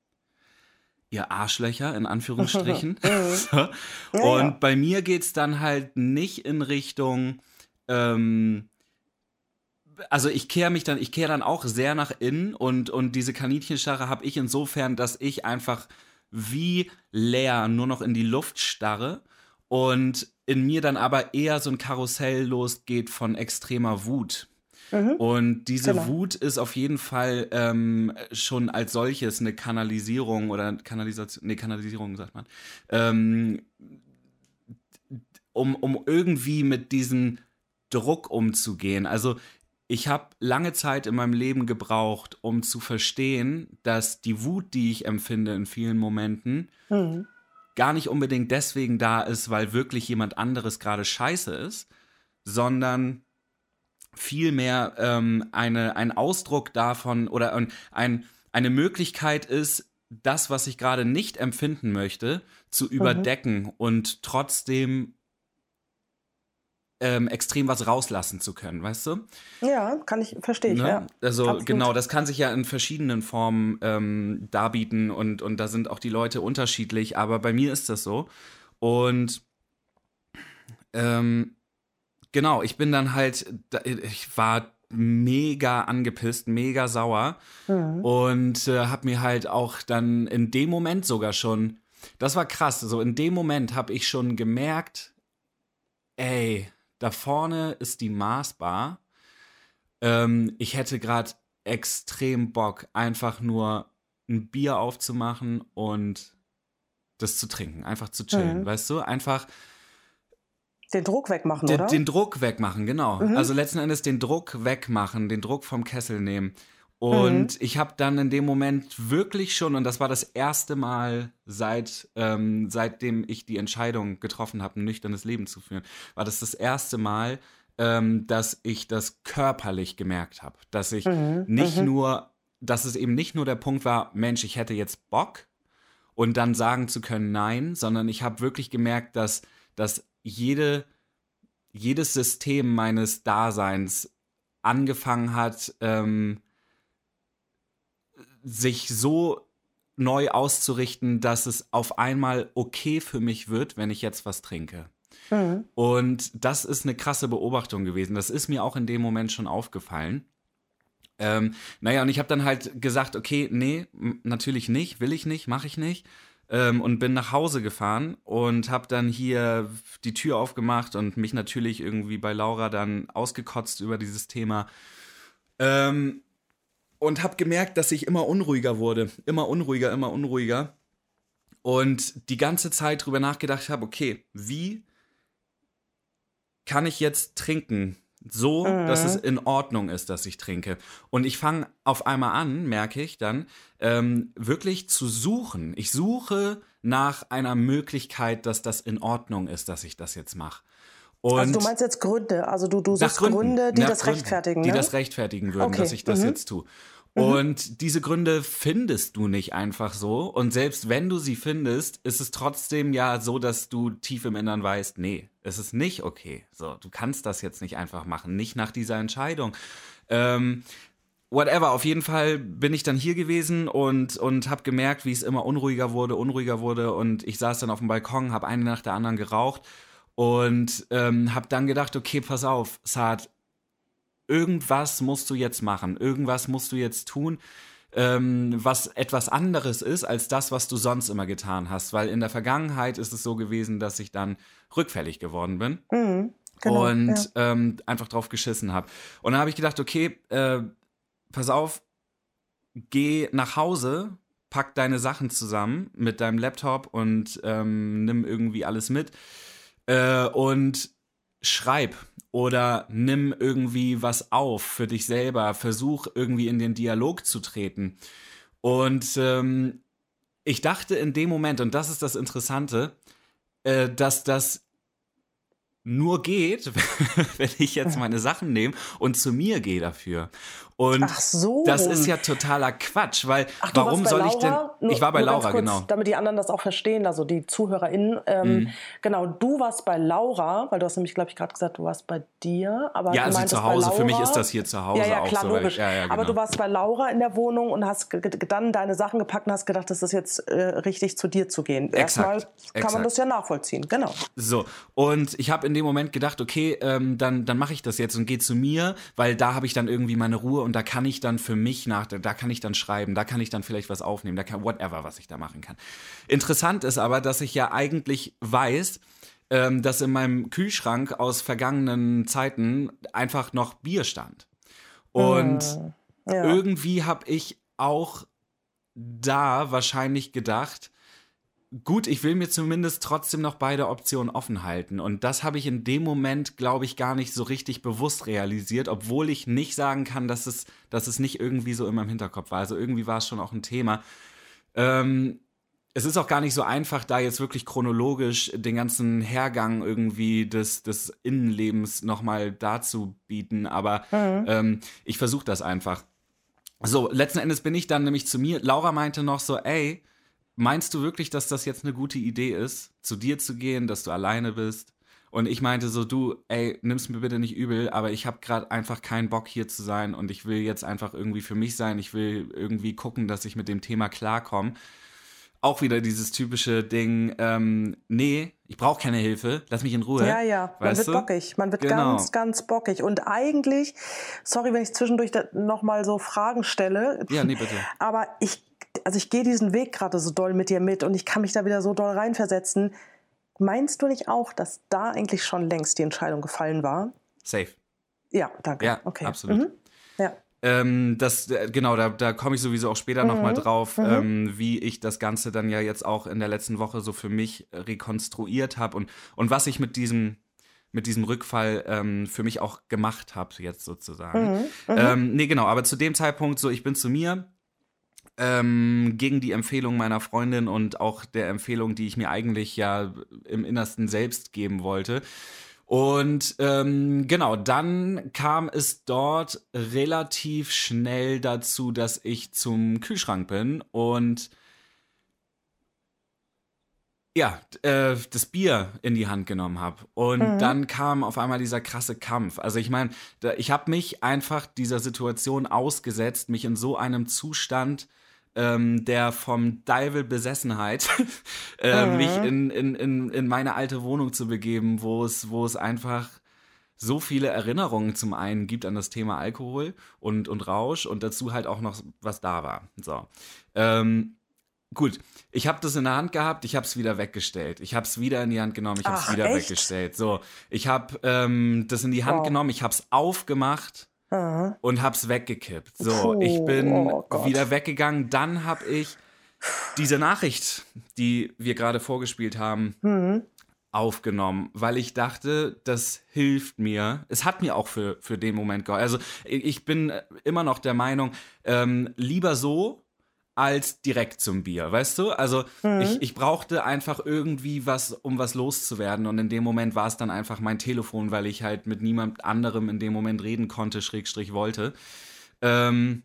Ihr Arschlöcher, in Anführungsstrichen. Mhm. so. ja, Und bei mir geht es dann halt nicht in Richtung, ähm, also ich kehre mich dann, ich kehre dann auch sehr nach innen und, und diese Kaninchenstarre habe ich insofern, dass ich einfach wie leer nur noch in die Luft starre und in mir dann aber eher so ein Karussell losgeht von extremer Wut. Mhm. Und diese genau. Wut ist auf jeden Fall ähm, schon als solches eine Kanalisierung oder Kanalisation, nee, Kanalisierung sagt man, ähm, um, um irgendwie mit diesem Druck umzugehen. Also ich habe lange Zeit in meinem Leben gebraucht, um zu verstehen, dass die Wut, die ich empfinde in vielen Momenten, mhm. gar nicht unbedingt deswegen da ist, weil wirklich jemand anderes gerade scheiße ist, sondern vielmehr ähm, eine, ein Ausdruck davon oder ein, eine Möglichkeit ist, das, was ich gerade nicht empfinden möchte, zu mhm. überdecken mhm. und trotzdem ähm, extrem was rauslassen zu können, weißt du? Ja, kann ich, verstehe ich, ne? ja. Also Absolut. genau, das kann sich ja in verschiedenen Formen ähm, darbieten und, und da sind auch die Leute unterschiedlich, aber bei mir ist das so. Und ähm, genau, ich bin dann halt, ich war mega angepisst, mega sauer mhm. und äh, habe mir halt auch dann in dem Moment sogar schon, das war krass, so in dem Moment habe ich schon gemerkt, ey, da vorne ist die Maßbar. Ähm, ich hätte gerade extrem Bock, einfach nur ein Bier aufzumachen und das zu trinken, einfach zu chillen, mhm. weißt du? Einfach den Druck wegmachen, den, oder? Den Druck wegmachen, genau. Mhm. Also letzten Endes den Druck wegmachen, den Druck vom Kessel nehmen. Und mhm. ich habe dann in dem Moment wirklich schon, und das war das erste Mal seit ähm, seitdem ich die Entscheidung getroffen habe, ein nüchternes Leben zu führen, war das das erste Mal, ähm, dass ich das körperlich gemerkt habe, dass ich mhm. nicht mhm. nur, dass es eben nicht nur der Punkt war, Mensch, ich hätte jetzt Bock und dann sagen zu können, nein, sondern ich habe wirklich gemerkt, dass, dass jede, jedes System meines Daseins angefangen hat, ähm, sich so neu auszurichten, dass es auf einmal okay für mich wird, wenn ich jetzt was trinke. Mhm. Und das ist eine krasse Beobachtung gewesen. Das ist mir auch in dem Moment schon aufgefallen. Ähm, naja, und ich habe dann halt gesagt, okay, nee, natürlich nicht, will ich nicht, mache ich nicht. Ähm, und bin nach Hause gefahren und habe dann hier die Tür aufgemacht und mich natürlich irgendwie bei Laura dann ausgekotzt über dieses Thema. Ähm, und habe gemerkt, dass ich immer unruhiger wurde. Immer unruhiger, immer unruhiger. Und die ganze Zeit drüber nachgedacht habe, okay, wie kann ich jetzt trinken? So, mhm. dass es in Ordnung ist, dass ich trinke. Und ich fange auf einmal an, merke ich dann, ähm, wirklich zu suchen. Ich suche nach einer Möglichkeit, dass das in Ordnung ist, dass ich das jetzt mache. Und also du meinst jetzt Gründe, also du, du suchst Gründen, Gründe, die das Gründen, rechtfertigen, ne? Die das rechtfertigen würden, okay. dass ich das mhm. jetzt tue. Mhm. Und diese Gründe findest du nicht einfach so. Und selbst wenn du sie findest, ist es trotzdem ja so, dass du tief im Innern weißt, nee, es ist nicht okay. So, du kannst das jetzt nicht einfach machen, nicht nach dieser Entscheidung. Ähm, whatever, auf jeden Fall bin ich dann hier gewesen und, und habe gemerkt, wie es immer unruhiger wurde, unruhiger wurde. Und ich saß dann auf dem Balkon, habe eine nach der anderen geraucht und ähm, habe dann gedacht, okay, pass auf, Saad, irgendwas musst du jetzt machen, irgendwas musst du jetzt tun, ähm, was etwas anderes ist als das, was du sonst immer getan hast. Weil in der Vergangenheit ist es so gewesen, dass ich dann rückfällig geworden bin. Mhm, genau, und ja. ähm, einfach drauf geschissen habe. Und dann habe ich gedacht, okay, äh, pass auf, geh nach Hause, pack deine Sachen zusammen mit deinem Laptop und ähm, nimm irgendwie alles mit äh, und schreib oder nimm irgendwie was auf für dich selber, versuch irgendwie in den Dialog zu treten. Und ähm, ich dachte in dem Moment, und das ist das Interessante, äh, dass das nur geht, wenn ich jetzt meine Sachen nehme und zu mir gehe dafür. Und Ach so. das ist ja totaler Quatsch, weil Ach, warum soll ich denn? ich war bei Laura, kurz, genau. Damit die anderen das auch verstehen, also die ZuhörerInnen. Ähm, mhm. Genau, du warst bei Laura, weil du hast nämlich, glaube ich, gerade gesagt, du warst bei dir. Aber ja, also zu Hause. Laura, Für mich ist das hier zu Hause ja, ja, auch klar, so. Logisch. Ja, ja, genau. Aber du warst bei Laura in der Wohnung und hast dann deine Sachen gepackt und hast gedacht, das ist jetzt äh, richtig, zu dir zu gehen. Erstmal kann exakt. man das ja nachvollziehen, genau. So, und ich habe in dem Moment gedacht, okay, ähm, dann, dann mache ich das jetzt und gehe zu mir, weil da habe ich dann irgendwie meine Ruhe und da kann ich dann für mich nach, da kann ich dann schreiben, da kann ich dann vielleicht was aufnehmen, da kann whatever, was ich da machen kann. Interessant ist aber, dass ich ja eigentlich weiß, ähm, dass in meinem Kühlschrank aus vergangenen Zeiten einfach noch Bier stand. Und hm, ja. irgendwie habe ich auch da wahrscheinlich gedacht, gut, ich will mir zumindest trotzdem noch beide Optionen offen halten. Und das habe ich in dem Moment, glaube ich, gar nicht so richtig bewusst realisiert, obwohl ich nicht sagen kann, dass es, dass es nicht irgendwie so in meinem Hinterkopf war. Also irgendwie war es schon auch ein Thema. Ähm, es ist auch gar nicht so einfach, da jetzt wirklich chronologisch den ganzen Hergang irgendwie des, des Innenlebens nochmal darzubieten, aber mhm. ähm, ich versuche das einfach. So, letzten Endes bin ich dann nämlich zu mir. Laura meinte noch so, ey, meinst du wirklich, dass das jetzt eine gute Idee ist, zu dir zu gehen, dass du alleine bist? Und ich meinte so, du, ey, nimm's mir bitte nicht übel, aber ich habe gerade einfach keinen Bock hier zu sein und ich will jetzt einfach irgendwie für mich sein. Ich will irgendwie gucken, dass ich mit dem Thema klarkomme. Auch wieder dieses typische Ding, ähm, nee, ich brauche keine Hilfe, lass mich in Ruhe. Ja, ja, man wird du? bockig. Man wird Genau. ganz, ganz bockig. Und eigentlich, sorry, wenn ich zwischendurch nochmal so Fragen stelle, Ja, nee, bitte. aber ich, also ich gehe diesen Weg gerade so doll mit dir mit und ich kann mich da wieder so doll reinversetzen. Meinst du nicht auch, dass da eigentlich schon längst die Entscheidung gefallen war? Safe. Ja, danke. Ja, okay. absolut. Mhm. Ja. Ähm, das, äh, genau, da, da komme ich sowieso auch später noch nochmal drauf, ähm, wie ich das Ganze dann ja jetzt auch in der letzten Woche so für mich rekonstruiert habe und, und was ich mit diesem, mit diesem Rückfall ähm, für mich auch gemacht habe, jetzt sozusagen. Ähm, nee, genau, aber zu dem Zeitpunkt, so ich bin zu mir, ähm, gegen die Empfehlung meiner Freundin und auch der Empfehlung, die ich mir eigentlich ja im Innersten selbst geben wollte. Und ähm, genau, dann kam es dort relativ schnell dazu, dass ich zum Kühlschrank bin und ja, äh, das Bier in die Hand genommen habe. Und dann kam auf einmal dieser krasse Kampf. Also ich meine, ich habe mich einfach dieser Situation ausgesetzt, mich in so einem Zustand ähm, der vom Deivel Besessenheit äh, mich in, in, in, in meine alte Wohnung zu begeben, wo es, wo es einfach so viele Erinnerungen zum einen gibt an das Thema Alkohol und, und Rausch und dazu halt auch noch was da war. So. Ähm, gut, ich habe das in der Hand gehabt, ich habe es wieder weggestellt. Ich habe es wieder in die Hand genommen, ich habe es wieder echt? weggestellt. So, ich habe ähm, das in die Hand Wow. genommen, ich habe es aufgemacht Und hab's weggekippt. So, Puh, ich bin oh wieder weggegangen. Dann hab ich diese Nachricht, die wir gerade vorgespielt haben, Mhm. aufgenommen, weil ich dachte, das hilft mir. Es hat mir auch für, für den Moment geholfen. Also ich ich bin immer noch der Meinung, ähm, lieber so als direkt zum Bier, weißt du? Also ich, ich brauchte einfach irgendwie was, um was loszuwerden und in dem Moment war es dann einfach mein Telefon, weil ich halt mit niemand anderem in dem Moment reden konnte, Schrägstrich wollte. Ähm,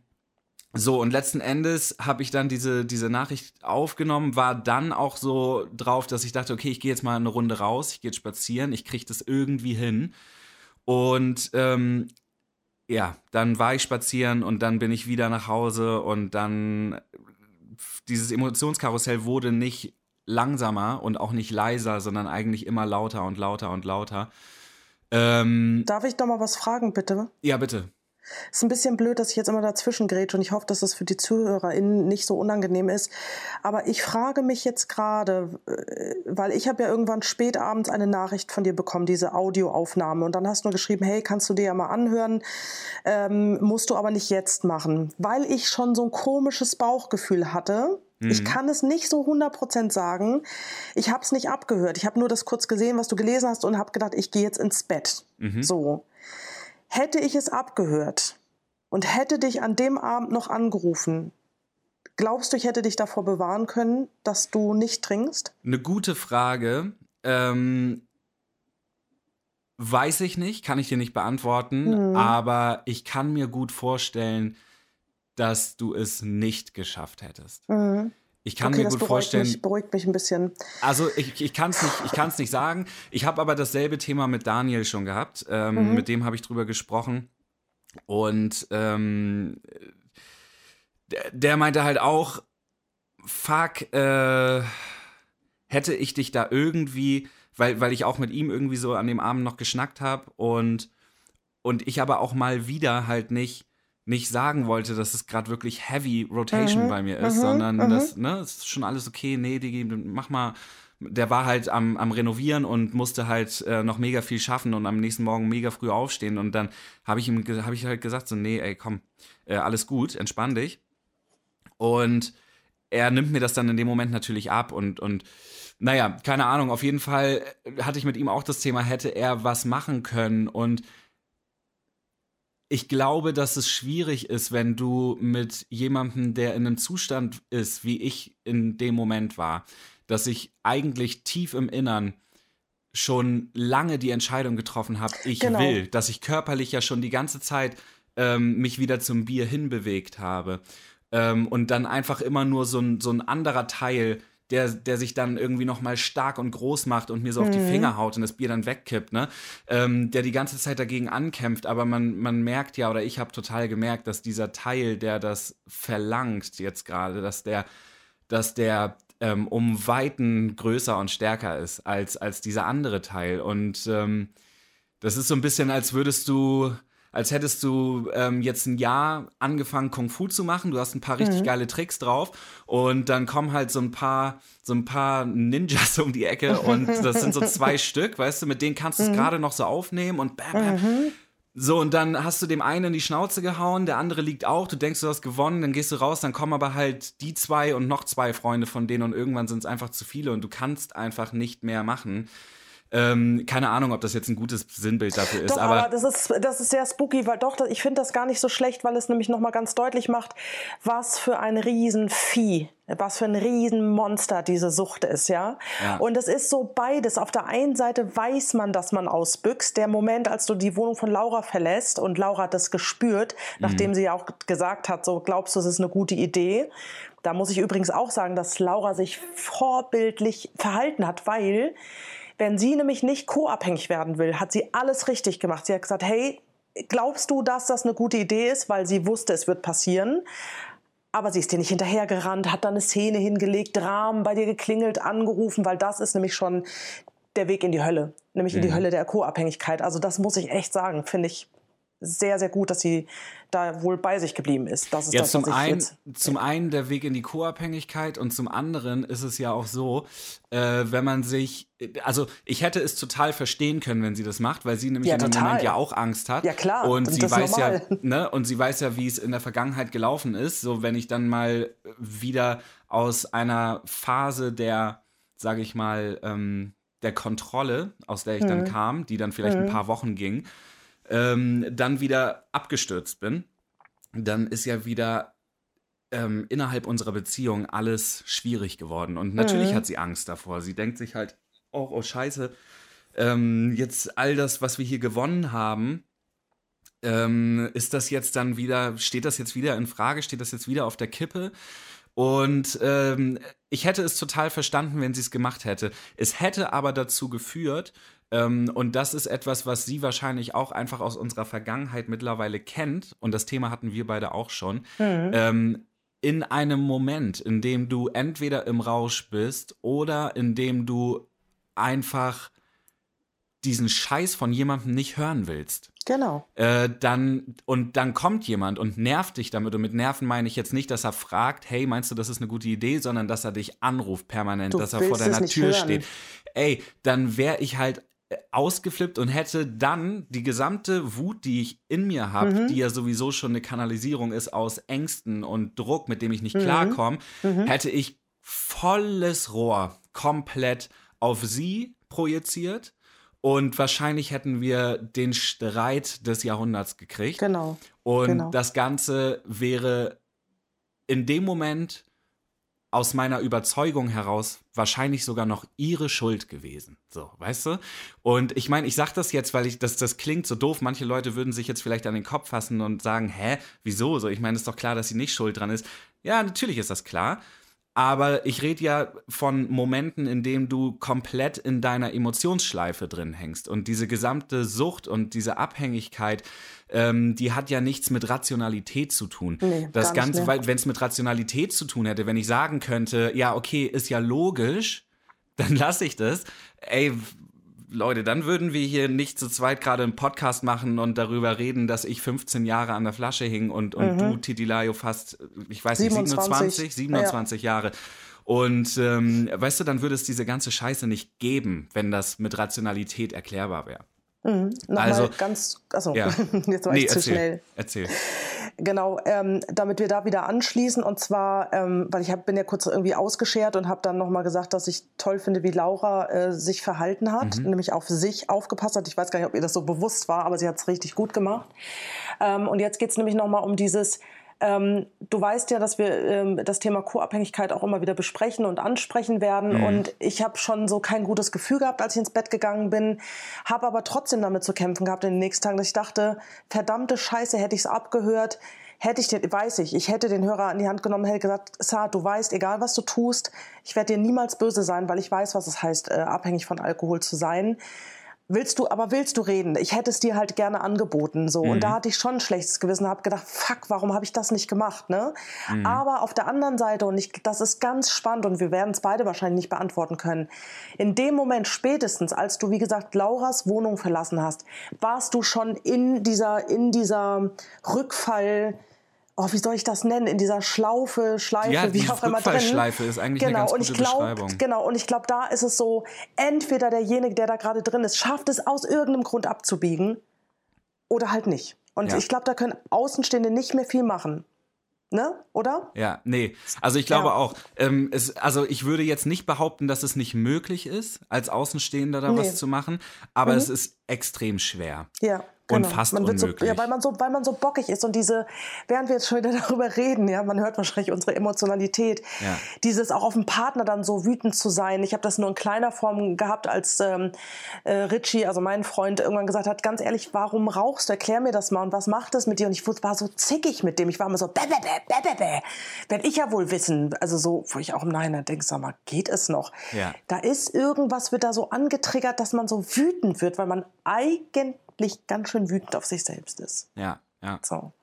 so, und letzten Endes habe ich dann diese, diese Nachricht aufgenommen, war dann auch so drauf, dass ich dachte, okay, ich gehe jetzt mal eine Runde raus, ich gehe jetzt spazieren, ich kriege das irgendwie hin. Und ähm, ja, dann war ich spazieren und dann bin ich wieder nach Hause und dann dieses Emotionskarussell wurde nicht langsamer und auch nicht leiser, sondern eigentlich immer lauter und lauter und lauter. Ähm, Darf ich noch mal was fragen, bitte? ja, bitte. Ist ein bisschen blöd, dass ich jetzt immer dazwischen grätsche und ich hoffe, dass das für die ZuhörerInnen nicht so unangenehm ist. Aber ich frage mich jetzt gerade, äh, weil ich habe ja irgendwann spät abends eine Nachricht von dir bekommen, diese Audioaufnahme. Und dann hast du nur geschrieben, hey, kannst du dir ja mal anhören, ähm, musst du aber nicht jetzt machen. Weil ich schon so ein komisches Bauchgefühl hatte. Ich kann es nicht so 100% sagen. Ich habe es nicht abgehört. Ich habe nur das kurz gesehen, was du gelesen hast und habe gedacht, ich gehe jetzt ins Bett. So. Hätte ich es abgehört und hätte dich an dem Abend noch angerufen, glaubst du, ich hätte dich davor bewahren können, dass du nicht trinkst? Eine gute Frage. Ähm, weiß ich nicht, kann ich dir nicht beantworten, Mhm. aber ich kann mir gut vorstellen, dass du es nicht geschafft hättest. Ich kann okay, mir gut vorstellen, mich, beruhigt mich ein bisschen. also ich, ich kann es nicht, ich kann's nicht sagen. Ich habe aber dasselbe Thema mit Daniel schon gehabt. Ähm, Mit dem habe ich drüber gesprochen. Und ähm, der, der meinte halt auch, fuck, äh, hätte ich dich da irgendwie, weil, weil ich auch mit ihm irgendwie so an dem Abend noch geschnackt habe und, und ich aber auch mal wieder halt nicht nicht sagen wollte, dass es gerade wirklich heavy Rotation bei mir ist, sondern das, ne, es ist schon alles okay, nee, Digi, mach mal. Der war halt am, am Renovieren und musste halt äh, noch mega viel schaffen und am nächsten Morgen mega früh aufstehen. Und dann habe ich ihm hab ich halt gesagt, so, nee, ey, komm, äh, alles gut, entspann dich. Und er nimmt mir das dann in dem Moment natürlich ab und, und naja, keine Ahnung, auf jeden Fall hatte ich mit ihm auch das Thema, hätte er was machen können und ich glaube, dass es schwierig ist, wenn du mit jemandem, der in einem Zustand ist, wie ich in dem Moment war, dass ich eigentlich tief im Innern schon lange die Entscheidung getroffen habe, ich Genau. will, dass ich körperlich ja schon die ganze Zeit ähm, mich wieder zum Bier hinbewegt habe. Ähm, und dann einfach immer nur so ein, so ein anderer Teil, der, der sich dann irgendwie nochmal stark und groß macht und mir so auf die Finger haut und das Bier dann wegkippt, ne? Ähm, der die ganze Zeit dagegen ankämpft, aber man, man merkt ja, oder ich habe total gemerkt, dass dieser Teil, der das verlangt jetzt gerade, dass der, dass der ähm, um Weiten größer und stärker ist als, als dieser andere Teil. Und ähm, das ist so ein bisschen, als würdest du, als hättest du ähm, jetzt ein Jahr angefangen, Kung Fu zu machen. Du hast ein paar richtig mhm. geile Tricks drauf und dann kommen halt so ein paar, so ein paar Ninjas um die Ecke und das sind so zwei Stück, weißt du, mit denen kannst du es mhm. gerade noch so aufnehmen und bam, bam. Mhm. So, und dann hast du dem einen in die Schnauze gehauen, der andere liegt auch, du denkst, du hast gewonnen, dann gehst du raus, dann kommen aber halt die zwei und noch zwei Freunde von denen und irgendwann sind es einfach zu viele und du kannst einfach nicht mehr machen. Ähm, keine Ahnung, ob das jetzt ein gutes Sinnbild dafür ist. Doch, aber, aber das, ist, das ist sehr spooky, weil doch, ich finde das gar nicht so schlecht, weil es nämlich nochmal ganz deutlich macht, was für ein Riesenvieh was für ein Riesenmonster diese Sucht ist, ja? ja. Und es ist so beides. Auf der einen Seite weiß man, dass man ausbüchst. Der Moment, als du die Wohnung von Laura verlässt und Laura hat das gespürt, mhm. nachdem sie ja auch gesagt hat, so glaubst du, es ist eine gute Idee. Da muss ich übrigens auch sagen, dass Laura sich vorbildlich verhalten hat, weil wenn sie nämlich nicht co-abhängig werden will, hat sie alles richtig gemacht. Sie hat gesagt, hey, glaubst du, dass das eine gute Idee ist, weil sie wusste, es wird passieren. Aber sie ist dir nicht hinterhergerannt, hat dann eine Szene hingelegt, Dramen bei dir geklingelt, angerufen, weil das ist nämlich schon der Weg in die Hölle, nämlich in die mhm. Hölle der Co-Abhängigkeit. Also das muss ich echt sagen, finde ich sehr, sehr gut, dass sie da wohl bei sich geblieben ist. Das ist ja, das, zum, ein, zum einen der Weg in die Co-Abhängigkeit und zum anderen ist es ja auch so, äh, wenn man sich, also ich hätte es total verstehen können, wenn sie das macht, weil sie nämlich ja, in dem Moment ja auch Angst hat. Ja klar. Und sie weiß normal. ja, ne, und sie weiß ja, wie es in der Vergangenheit gelaufen ist. So, wenn ich dann mal wieder aus einer Phase der, sage ich mal, ähm, der Kontrolle, aus der ich mhm. dann kam, die dann vielleicht mhm. ein paar Wochen ging, ähm, dann wieder abgestürzt bin, dann ist ja wieder ähm, innerhalb unserer Beziehung alles schwierig geworden. Und natürlich mhm. hat sie Angst davor. Sie denkt sich halt, oh, oh Scheiße, ähm, jetzt all das, was wir hier gewonnen haben, ähm, ist das jetzt dann wieder, steht das jetzt wieder in Frage, steht das jetzt wieder auf der Kippe? Und ähm, ich hätte es total verstanden, wenn sie es gemacht hätte. Es hätte aber dazu geführt, ähm, und das ist etwas, was sie wahrscheinlich auch einfach aus unserer Vergangenheit mittlerweile kennt. Und das Thema hatten wir beide auch schon. Mhm. Ähm, in einem Moment, in dem du entweder im Rausch bist oder in dem du einfach diesen Scheiß von jemandem nicht hören willst. Genau. Äh, dann, und dann kommt jemand und nervt dich damit. Und mit Nerven meine ich jetzt nicht, dass er fragt, hey, meinst du, das ist eine gute Idee, sondern dass er dich anruft permanent, du dass er vor deiner Tür hören. steht. Ey, dann wäre ich halt ausgeflippt und hätte dann die gesamte Wut, die ich in mir habe, mhm. die ja sowieso schon eine Kanalisierung ist aus Ängsten und Druck, mit dem ich nicht mhm. klarkomme, mhm. hätte ich volles Rohr komplett auf sie projiziert und wahrscheinlich hätten wir den Streit des Jahrhunderts gekriegt. Genau. Und genau. das Ganze wäre in dem Moment aus meiner Überzeugung heraus wahrscheinlich sogar noch ihre Schuld gewesen. So, weißt du? Und ich meine, ich sage das jetzt, weil ich das das klingt so doof. Manche Leute würden sich jetzt vielleicht an den Kopf fassen und sagen, hä, wieso? So, ich meine, es ist doch klar, dass sie nicht schuld dran ist. Ja, natürlich ist das klar. Aber ich rede ja von Momenten, in denen du komplett in deiner Emotionsschleife drin hängst. Und diese gesamte Sucht und diese Abhängigkeit, ähm, die hat ja nichts mit Rationalität zu tun. Nee, das Ganze, weil wenn es mit Rationalität zu tun hätte, wenn ich sagen könnte, ja, okay, ist ja logisch, dann lasse ich das. Ey, Leute, dann würden wir hier nicht zu zweit gerade einen Podcast machen und darüber reden, dass ich 15 Jahre an der Flasche hing und, und mhm. du, Titilayo, fast, ich weiß nicht, 27, 27 ja. Jahre. Und ähm, weißt du, dann würde es diese ganze Scheiße nicht geben, wenn das mit Rationalität erklärbar wäre. Mhm. also ganz, achso, ja. jetzt war nee, ich zu erzähl, schnell. Erzähl. Genau, ähm, damit wir da wieder anschließen und zwar, ähm, weil ich hab, bin ja kurz irgendwie ausgeschert und habe dann nochmal gesagt, dass ich toll finde, wie Laura äh, sich verhalten hat, mhm. nämlich auf sich aufgepasst hat. Ich weiß gar nicht, ob ihr das so bewusst war, aber sie hat es richtig gut gemacht. Ähm, und jetzt geht es nämlich nochmal um dieses, ähm, du weißt ja, dass wir ähm, das Thema Co-Abhängigkeit auch immer wieder besprechen und ansprechen werden. Mhm. Und ich habe schon so kein gutes Gefühl gehabt, als ich ins Bett gegangen bin, habe aber trotzdem damit zu kämpfen gehabt in den nächsten Tagen, dass ich dachte, verdammte Scheiße, hätte ich es abgehört, hätte ich den, weiß ich, ich hätte den Hörer an die Hand genommen, hätte gesagt, Saad, du weißt, egal was du tust, ich werde dir niemals böse sein, weil ich weiß, was es heißt, äh, abhängig von Alkohol zu sein. Willst du, aber willst du reden? Ich hätte es dir halt gerne angeboten, so. Mhm. Und da hatte ich schon ein schlechtes Gewissen, habe gedacht, fuck, warum habe ich das nicht gemacht, ne? Mhm. Aber auf der anderen Seite, und ich, das ist ganz spannend und wir werden es beide wahrscheinlich nicht beantworten können. In dem Moment spätestens, als du, wie gesagt, Lauras Wohnung verlassen hast, warst du schon in dieser, in dieser Rückfall, oh, wie soll ich das nennen, in dieser Schlaufe, Schleife, ja, wie auch immer drin. Schleife ist eigentlich genau, eine ganz und gute ich glaub, Beschreibung. Genau, und ich glaube, da ist es so, entweder derjenige, der da gerade drin ist, schafft es aus irgendeinem Grund abzubiegen oder halt nicht. Und ja. ich glaube, da können Außenstehende nicht mehr viel machen. Ne? Oder? Ja, nee. Also ich glaube ja. auch, ähm, es, also ich würde jetzt nicht behaupten, dass es nicht möglich ist, als Außenstehender da nee. was zu machen, aber mhm. es ist extrem schwer. Ja. Genau. Und fast man wird unmöglich. So, ja, weil man so, weil man so bockig ist und diese, während wir jetzt schon wieder darüber reden, ja, man hört wahrscheinlich unsere Emotionalität, ja. dieses auch auf den Partner dann so wütend zu sein. Ich habe das nur in kleiner Form gehabt, als ähm, äh, Richie, also mein Freund, irgendwann gesagt hat, ganz ehrlich, warum rauchst du? Erklär mir das mal und was macht das mit dir? Und ich war so zickig mit dem. Ich war immer so, bäh, bäh, bäh, bäh, bäh. Werde ich ja wohl wissen. Also so, wo ich auch im Nachhinein denke, sag mal, geht es noch? Ja. Da ist irgendwas, wird da so angetriggert, dass man so wütend wird, weil man eigentlich eigentlich ganz schön wütend auf sich selbst ist. Ja, ja. So.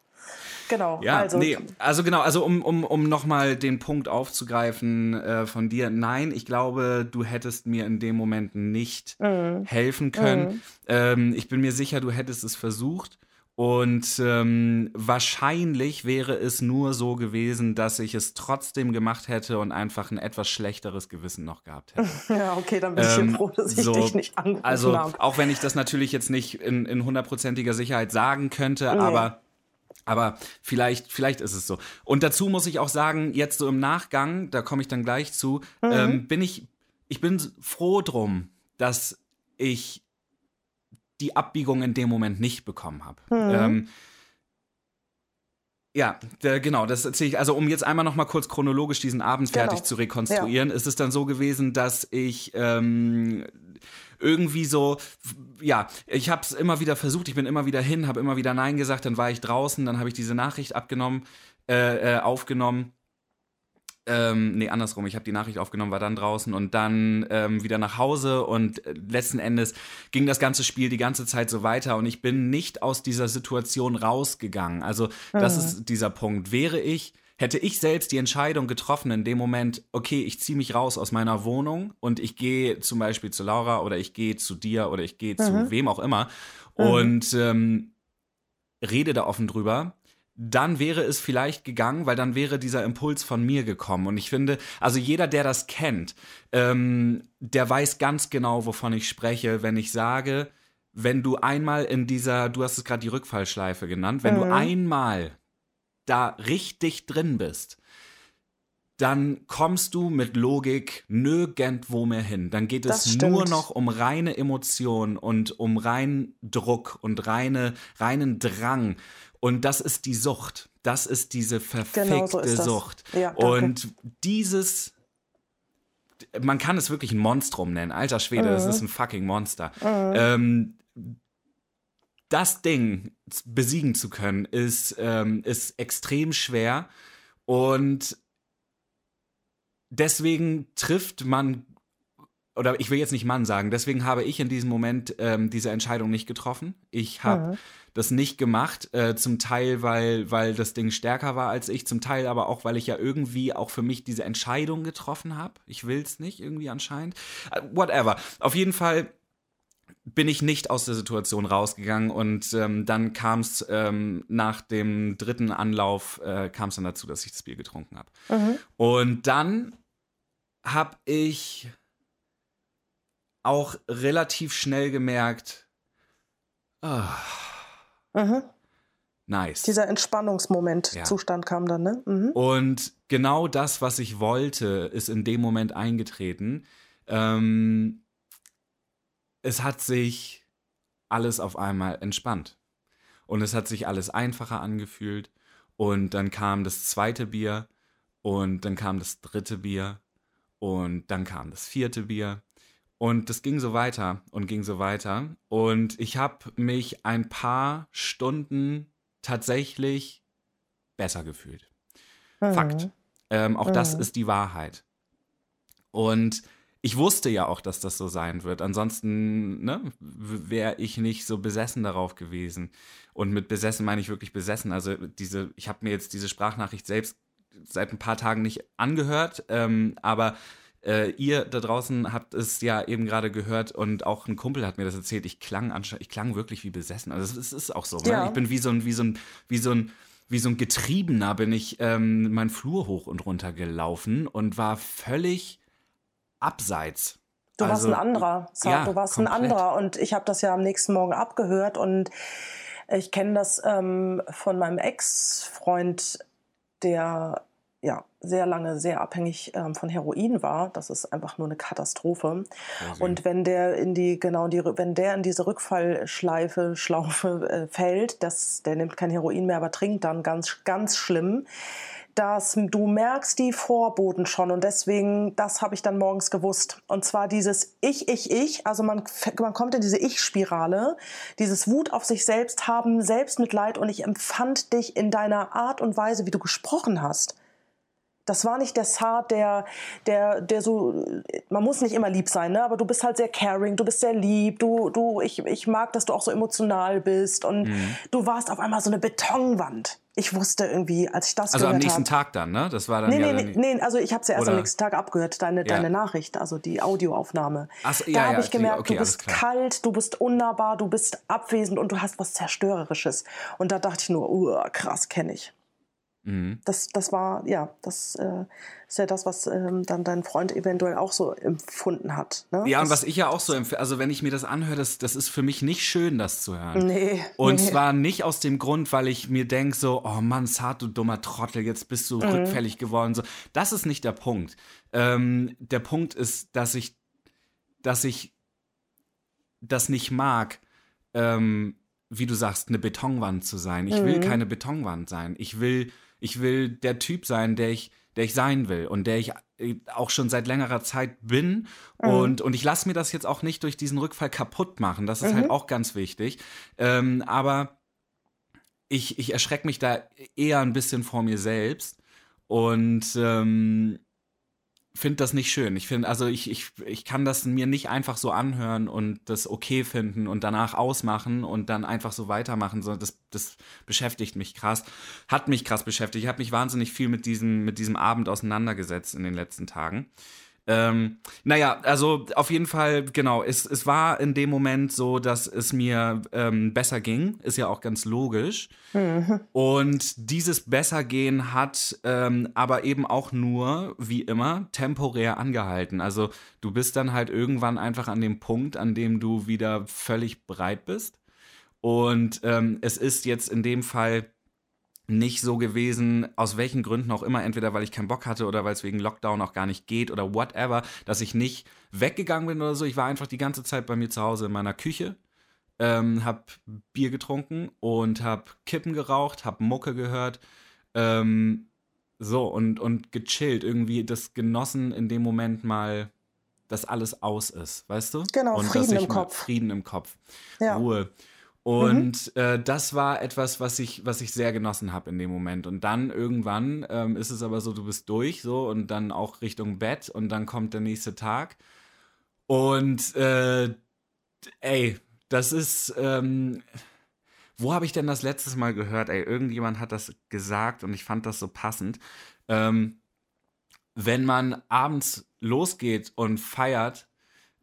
Genau. Ja, also, nee, also genau, also um, um, um nochmal den Punkt aufzugreifen äh, von dir, nein, ich glaube, du hättest mir in dem Moment nicht mm. helfen können. Mm. Ähm, ich bin mir sicher, du hättest es versucht. Und ähm, wahrscheinlich wäre es nur so gewesen, dass ich es trotzdem gemacht hätte und einfach ein etwas schlechteres Gewissen noch gehabt hätte. Ja, okay, dann bin ich ähm, froh, dass ich so, dich nicht angerufen also, habe. Auch wenn ich das natürlich jetzt nicht in hundertprozentiger Sicherheit sagen könnte, nee. aber aber vielleicht, vielleicht ist es so. Und dazu muss ich auch sagen, jetzt so im Nachgang, da komme ich dann gleich zu, mhm. ähm, bin ich, ich bin froh drum, dass ich die Abbiegung in dem Moment nicht bekommen habe. Mhm. Ähm, ja, der, genau, das erzähle ich. Also um jetzt einmal noch mal kurz chronologisch diesen Abend genau. fertig zu rekonstruieren, ja. ist es dann so gewesen, dass ich ähm, irgendwie so, ja, ich habe es immer wieder versucht, ich bin immer wieder hin, habe immer wieder Nein gesagt, dann war ich draußen, dann habe ich diese Nachricht abgenommen, äh, äh, aufgenommen ähm, nee, andersrum. Ich habe die Nachricht aufgenommen, war dann draußen und dann ähm, wieder nach Hause und äh, letzten Endes ging das ganze Spiel die ganze Zeit so weiter und ich bin nicht aus dieser Situation rausgegangen. Also das mhm. ist dieser Punkt. Wäre ich hätte ich selbst die Entscheidung getroffen in dem Moment, okay, ich ziehe mich raus aus meiner Wohnung und ich gehe zum Beispiel zu Laura oder ich gehe zu dir oder ich gehe mhm. zu wem auch immer mhm. und ähm, rede da offen drüber, dann wäre es vielleicht gegangen, weil dann wäre dieser Impuls von mir gekommen. Und ich finde, also jeder, der das kennt, ähm, der weiß ganz genau, wovon ich spreche, wenn ich sage, wenn du einmal in dieser, du hast es gerade die Rückfallschleife genannt, wenn mhm. du einmal da richtig drin bist, dann kommst du mit Logik nirgendwo mehr hin. Dann geht es nur noch um reine Emotion und um reinen Druck und reine, reinen Drang. Und das ist die Sucht. Das ist diese verfickte genau so ist Sucht. Ja, und dieses, man kann es wirklich ein Monstrum nennen. Alter Schwede, mhm. das ist ein fucking Monster. Mhm. Ähm, das Ding besiegen zu können, ist, ähm, ist extrem schwer. Und deswegen trifft man oder ich will jetzt nicht Mann sagen, deswegen habe ich in diesem Moment ähm, diese Entscheidung nicht getroffen. Ich habe mhm. Das nicht gemacht, äh, zum Teil, weil, weil das Ding stärker war als ich, zum Teil aber auch, weil ich ja irgendwie auch für mich diese Entscheidung getroffen habe. Ich will es nicht irgendwie anscheinend. Uh, whatever. Auf jeden Fall bin ich nicht aus der Situation rausgegangen und ähm, dann kam es ähm, nach dem dritten Anlauf äh, kam es dann dazu, dass ich das Bier getrunken habe. Mhm. Und dann habe ich auch relativ schnell gemerkt, oh, mhm. nice. Dieser Entspannungsmoment, ja. Kam dann, ne? Mhm. Und genau das, was ich wollte, ist in dem Moment eingetreten. Ähm, es hat sich alles auf einmal entspannt. Und es hat sich alles einfacher angefühlt. Und dann kam das zweite Bier und dann kam das dritte Bier und dann kam das vierte Bier und das ging so weiter und ging so weiter. Und ich habe mich ein paar Stunden tatsächlich besser gefühlt. Mhm. Fakt. Ähm, auch mhm. das ist die Wahrheit. Und ich wusste ja auch, dass das so sein wird. Ansonsten ne, wäre ich nicht so besessen darauf gewesen. Und mit besessen meine ich wirklich besessen. Also diese, ich habe mir jetzt diese Sprachnachricht selbst seit ein paar Tagen nicht angehört, ähm, aber äh, ihr da draußen habt es ja eben gerade gehört und auch ein Kumpel hat mir das erzählt. Ich klang ich klang wirklich wie besessen. Also es ist auch so. Ne? Ja. Ich bin wie so ein, wie so ein, wie so ein wie so ein Getriebener bin ich ähm, meinen Flur hoch und runter gelaufen und war völlig abseits. Du also, warst ein anderer, Saab, ja, du warst komplett. ein anderer und ich habe das ja am nächsten Morgen abgehört und ich kenne das ähm, von meinem Ex-Freund, der ja sehr lange sehr abhängig ähm, von Heroin war. Das ist einfach nur eine Katastrophe. Also. Und wenn der in die genau die wenn der in diese Rückfallschleife Schlaufe äh, fällt, das der nimmt kein Heroin mehr, aber trinkt dann ganz ganz schlimm dass du merkst die Vorboten schon und deswegen, das habe ich dann morgens gewusst. Und zwar dieses Ich, Ich, Ich, also man, man kommt in diese Ich-Spirale, dieses Wut auf sich selbst haben, Selbstmitleid und ich empfand dich in deiner Art und Weise, wie du gesprochen hast. Das war nicht der Zart, der, der, der so, man muss nicht immer lieb sein, ne? aber du bist halt sehr caring, du bist sehr lieb, du, du, ich, ich mag, dass du auch so emotional bist und mhm. du warst auf einmal so eine Betonwand. Ich wusste irgendwie, als ich das Also am nächsten hab, Tag dann, ne? Das war dann nee, ja nee, nee, nee, also ich habe ja erst am nächsten Tag abgehört, deine, ja. deine Nachricht, also die Audioaufnahme. Ach so, da ja, habe ja, ich gemerkt, okay, du bist kalt, du bist unnahbar, du bist abwesend und du hast was Zerstörerisches. Und da dachte ich nur, uh, krass, kenne ich. Mhm. Das, das war, ja, das äh, ist ja das, was ähm, dann dein Freund eventuell auch so empfunden hat. Ne? Ja, das, und was ich ja auch so empfehle, also wenn ich mir das anhöre, das, das ist für mich nicht schön, das zu hören. Nee. Und nee. zwar nicht aus dem Grund, weil ich mir denke, so, oh Mann, Zart, du dummer Trottel, jetzt bist du mhm. rückfällig geworden. So. Das ist nicht der Punkt. Ähm, der Punkt ist, dass ich, dass ich das nicht mag, ähm, wie du sagst, eine Betonwand zu sein. Ich mhm. will keine Betonwand sein. Ich will, ich will der Typ sein, der ich, der ich sein will und der ich äh, auch schon seit längerer Zeit bin. Mhm. Und, und ich lasse mir das jetzt auch nicht durch diesen Rückfall kaputt machen. Das ist halt mhm. halt auch ganz wichtig. Ähm, aber ich, ich erschrecke mich da eher ein bisschen vor mir selbst. Und ähm, finde das nicht schön. Ich finde, also ich, ich, ich kann das mir nicht einfach so anhören und das okay finden und danach ausmachen und dann einfach so weitermachen, sondern das, das beschäftigt mich krass. Hat mich krass beschäftigt. Ich habe mich wahnsinnig viel mit diesem, mit diesem Abend auseinandergesetzt in den letzten Tagen. Ähm, naja, also auf jeden Fall, genau, es, es war in dem Moment so, dass es mir ähm, besser ging, ist ja auch ganz logisch. Mhm. Und dieses Bessergehen hat ähm, aber eben auch nur, wie immer, temporär angehalten. Also du bist dann halt irgendwann einfach an dem Punkt, an dem du wieder völlig bereit bist. Und ähm, es ist jetzt in dem Fall nicht so gewesen, aus welchen Gründen auch immer, entweder weil ich keinen Bock hatte oder weil es wegen Lockdown auch gar nicht geht oder whatever, dass ich nicht weggegangen bin oder so. Ich war einfach die ganze Zeit bei mir zu Hause in meiner Küche, ähm, hab Bier getrunken und hab Kippen geraucht, hab Mucke gehört, ähm, so und, und gechillt, irgendwie das genossen in dem Moment mal, dass alles aus ist, weißt du? Genau, und Frieden im Kopf. Frieden im Kopf. Ja. Ruhe. Und mhm. äh, das war etwas, was ich, was ich sehr genossen habe in dem Moment. Und dann irgendwann ähm, ist es aber so, du bist durch so und dann auch Richtung Bett und dann kommt der nächste Tag. Und äh, ey, das ist. Ähm, wo habe ich denn das letztes Mal gehört? Ey, irgendjemand hat das gesagt und ich fand das so passend. Ähm, wenn man abends losgeht und feiert,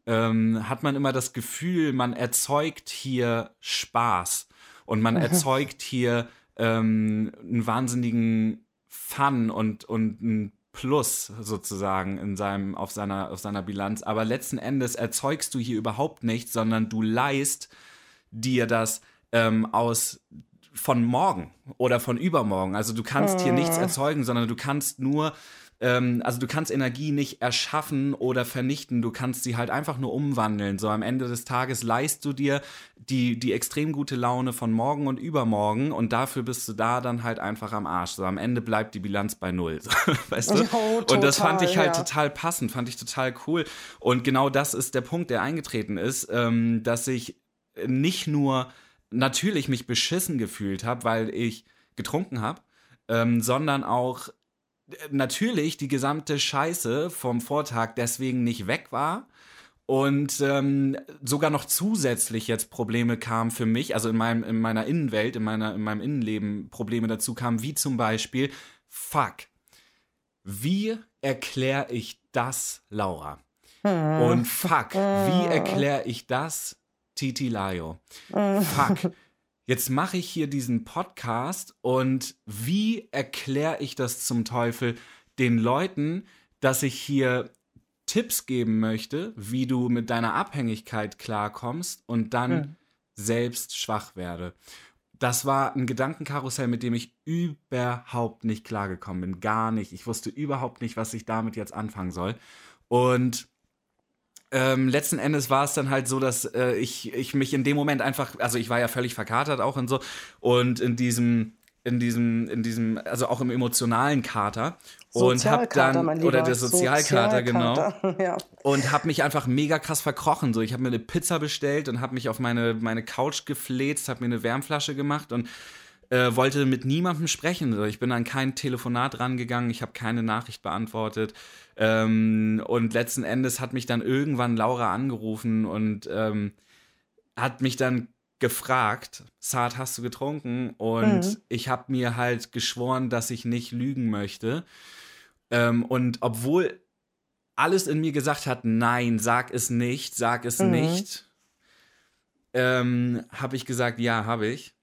ähm, hat man immer das Gefühl, man erzeugt hier Spaß und man erzeugt hier ähm, einen wahnsinnigen Fun und, und ein Plus sozusagen in seinem, auf, seiner, auf seiner Bilanz. Aber letzten Endes erzeugst du hier überhaupt nichts, sondern du leist dir das ähm, aus von morgen oder von übermorgen. Also du kannst hier nichts ah. erzeugen, sondern du kannst nur ähm, also du kannst Energie nicht erschaffen oder vernichten, du kannst sie halt einfach nur umwandeln. So am Ende des Tages leist du dir die, die extrem gute Laune von morgen und übermorgen und dafür bist du da dann halt einfach am Arsch. So am Ende bleibt die Bilanz bei null. weißt du? Oh, total, und das fand ich halt ja. total passend, fand ich total cool. Und genau das ist der Punkt, der eingetreten ist, ähm, dass ich nicht nur natürlich mich beschissen gefühlt habe, weil ich getrunken habe, ähm, sondern auch natürlich die gesamte Scheiße vom Vortag deswegen nicht weg war und ähm, sogar noch zusätzlich jetzt Probleme kamen für mich, also in meinem in meiner Innenwelt, in meiner in meinem Innenleben Probleme dazu kamen, wie zum Beispiel Fuck. Wie erkläre ich das, Laura? Hm. Und fuck, wie erkläre ich das, Titi Layo? Fuck. Jetzt mache ich hier diesen Podcast und wie erkläre ich das zum Teufel den Leuten, dass ich hier Tipps geben möchte, wie du mit deiner Abhängigkeit klarkommst und dann hm. selbst schwach werde. Das war ein Gedankenkarussell, mit dem ich überhaupt nicht klargekommen bin. Gar nicht. Ich wusste überhaupt nicht, was ich damit jetzt anfangen soll. Und ähm, letzten Endes war es dann halt so, dass äh, ich, ich mich in dem Moment einfach, also ich war ja völlig verkatert auch und so, und in diesem, in diesem, in diesem, also auch im emotionalen Kater. Und hab dann oder der Sozialkater, Sozialkater genau ja. und hab mich einfach mega krass verkrochen so. Ich habe mir eine Pizza bestellt und habe mich auf meine meine Couch gefläzt habe mir eine Wärmflasche gemacht und äh, wollte mit niemandem sprechen ich bin an kein Telefonat rangegangen ich habe keine Nachricht beantwortet ähm, und letzten Endes hat mich dann irgendwann Laura angerufen und ähm, hat mich dann gefragt, Saad, hast du getrunken? Und mhm. ich habe mir halt geschworen, dass ich nicht lügen möchte. Ähm, und obwohl alles in mir gesagt hat, nein, sag es nicht, sag es mhm. nicht, ähm, habe ich gesagt, ja, habe ich.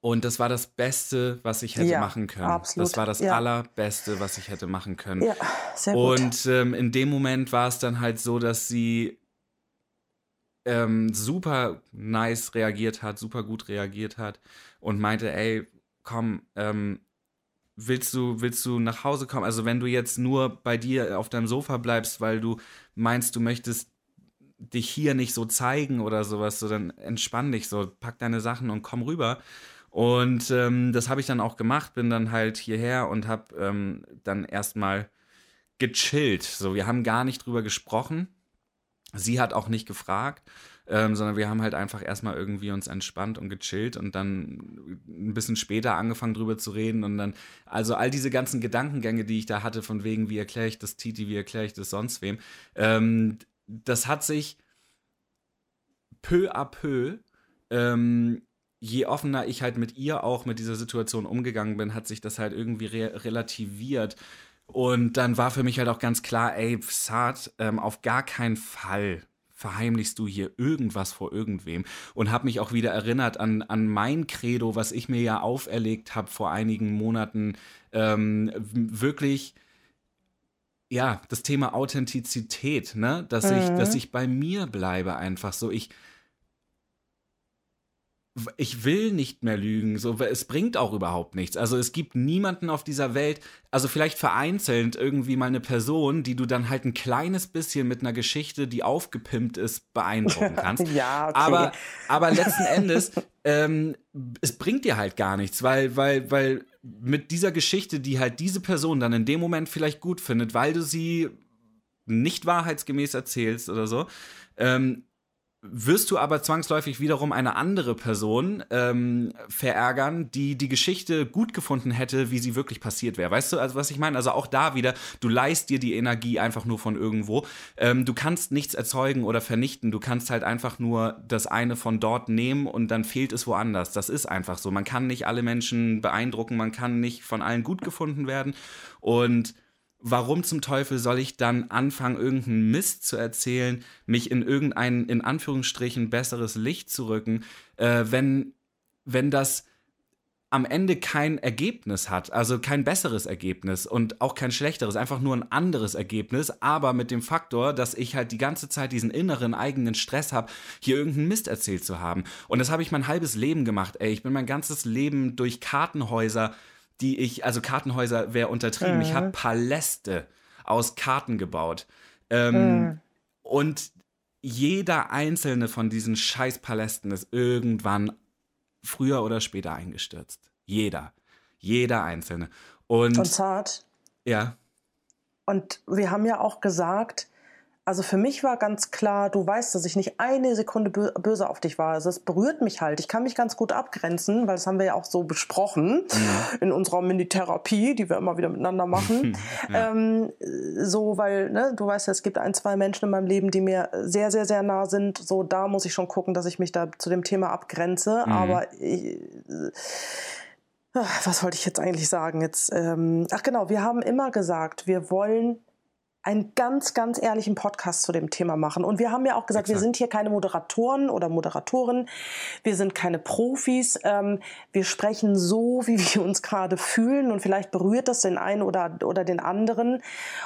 Und das war das Beste, was ich hätte ja, machen können. Absolut. Das war das ja. Allerbeste, was ich hätte machen können. Ja, sehr gut. Und ähm, in dem Moment war es dann halt so, dass sie ähm, super nice reagiert hat, super gut reagiert hat und meinte, ey, komm, ähm, willst du, willst du nach Hause kommen? Also wenn du jetzt nur bei dir auf deinem Sofa bleibst, weil du meinst, du möchtest dich hier nicht so zeigen oder sowas, so dann entspann dich so, pack deine Sachen und komm rüber. Und ähm, das habe ich dann auch gemacht, bin dann halt hierher und habe ähm, dann erstmal gechillt. So, wir haben gar nicht drüber gesprochen. Sie hat auch nicht gefragt, ähm, sondern wir haben halt einfach erstmal irgendwie uns entspannt und gechillt und dann ein bisschen später angefangen drüber zu reden und dann, also all diese ganzen Gedankengänge, die ich da hatte, von wegen, wie erkläre ich das Titi, wie erkläre ich das sonst wem, ähm, das hat sich peu à peu, ähm, je offener ich halt mit ihr auch mit dieser Situation umgegangen bin, hat sich das halt irgendwie re relativiert. Und dann war für mich halt auch ganz klar, ey, Saad, ähm, auf gar keinen Fall verheimlichst du hier irgendwas vor irgendwem. Und habe mich auch wieder erinnert an, an mein Credo, was ich mir ja auferlegt habe vor einigen Monaten, ähm, wirklich ja, das Thema Authentizität, ne, dass mhm. ich dass ich bei mir bleibe einfach so, ich ich will nicht mehr lügen, so es bringt auch überhaupt nichts. Also es gibt niemanden auf dieser Welt, also vielleicht vereinzelt irgendwie mal eine Person, die du dann halt ein kleines bisschen mit einer Geschichte, die aufgepimpt ist, beeindrucken kannst. ja, okay. Aber aber letzten Endes ähm, es bringt dir halt gar nichts, weil weil weil mit dieser Geschichte, die halt diese Person dann in dem Moment vielleicht gut findet, weil du sie nicht wahrheitsgemäß erzählst oder so, ähm, wirst du aber zwangsläufig wiederum eine andere Person ähm, verärgern, die die Geschichte gut gefunden hätte, wie sie wirklich passiert wäre. Weißt du, also was ich meine? Also auch da wieder, du leist dir die Energie einfach nur von irgendwo. Ähm, du kannst nichts erzeugen oder vernichten. Du kannst halt einfach nur das eine von dort nehmen und dann fehlt es woanders. Das ist einfach so. Man kann nicht alle Menschen beeindrucken, man kann nicht von allen gut gefunden werden und warum zum Teufel soll ich dann anfangen, irgendeinen Mist zu erzählen, mich in irgendein, in Anführungsstrichen, besseres Licht zu rücken, äh, wenn, wenn das am Ende kein Ergebnis hat, also kein besseres Ergebnis und auch kein schlechteres, einfach nur ein anderes Ergebnis, aber mit dem Faktor, dass ich halt die ganze Zeit diesen inneren eigenen Stress habe, hier irgendeinen Mist erzählt zu haben. Und das habe ich mein halbes Leben gemacht, ey. Ich bin mein ganzes Leben durch Kartenhäuser die ich, also Kartenhäuser wäre untertrieben. Mhm. Ich habe Paläste aus Karten gebaut. Ähm, mhm. Und jeder einzelne von diesen Scheißpalästen ist irgendwann früher oder später eingestürzt. Jeder. Jeder einzelne. Und, und zart. Ja. Und wir haben ja auch gesagt, Also für mich war ganz klar, du weißt, dass ich nicht eine Sekunde böse auf dich war. Also es berührt mich halt. Ich kann mich ganz gut abgrenzen, weil das haben wir ja auch so besprochen mhm. in unserer Mini-Therapie, die wir immer wieder miteinander machen. ja. ähm, so, weil ne, du weißt ja, es gibt ein, zwei Menschen in meinem Leben, die mir sehr, sehr, sehr nah sind. So, da muss ich schon gucken, dass ich mich da zu dem Thema abgrenze. Mhm. Aber ich, äh, was wollte ich jetzt eigentlich sagen? Jetzt, ähm, ach genau, wir haben immer gesagt, wir wollen einen ganz, ganz ehrlichen Podcast zu dem Thema machen. Und wir haben ja auch gesagt, Exakt. wir sind hier keine Moderatoren oder Moderatoren, wir sind keine Profis, ähm, wir sprechen so, wie wir uns gerade fühlen und vielleicht berührt das den einen oder, oder den anderen.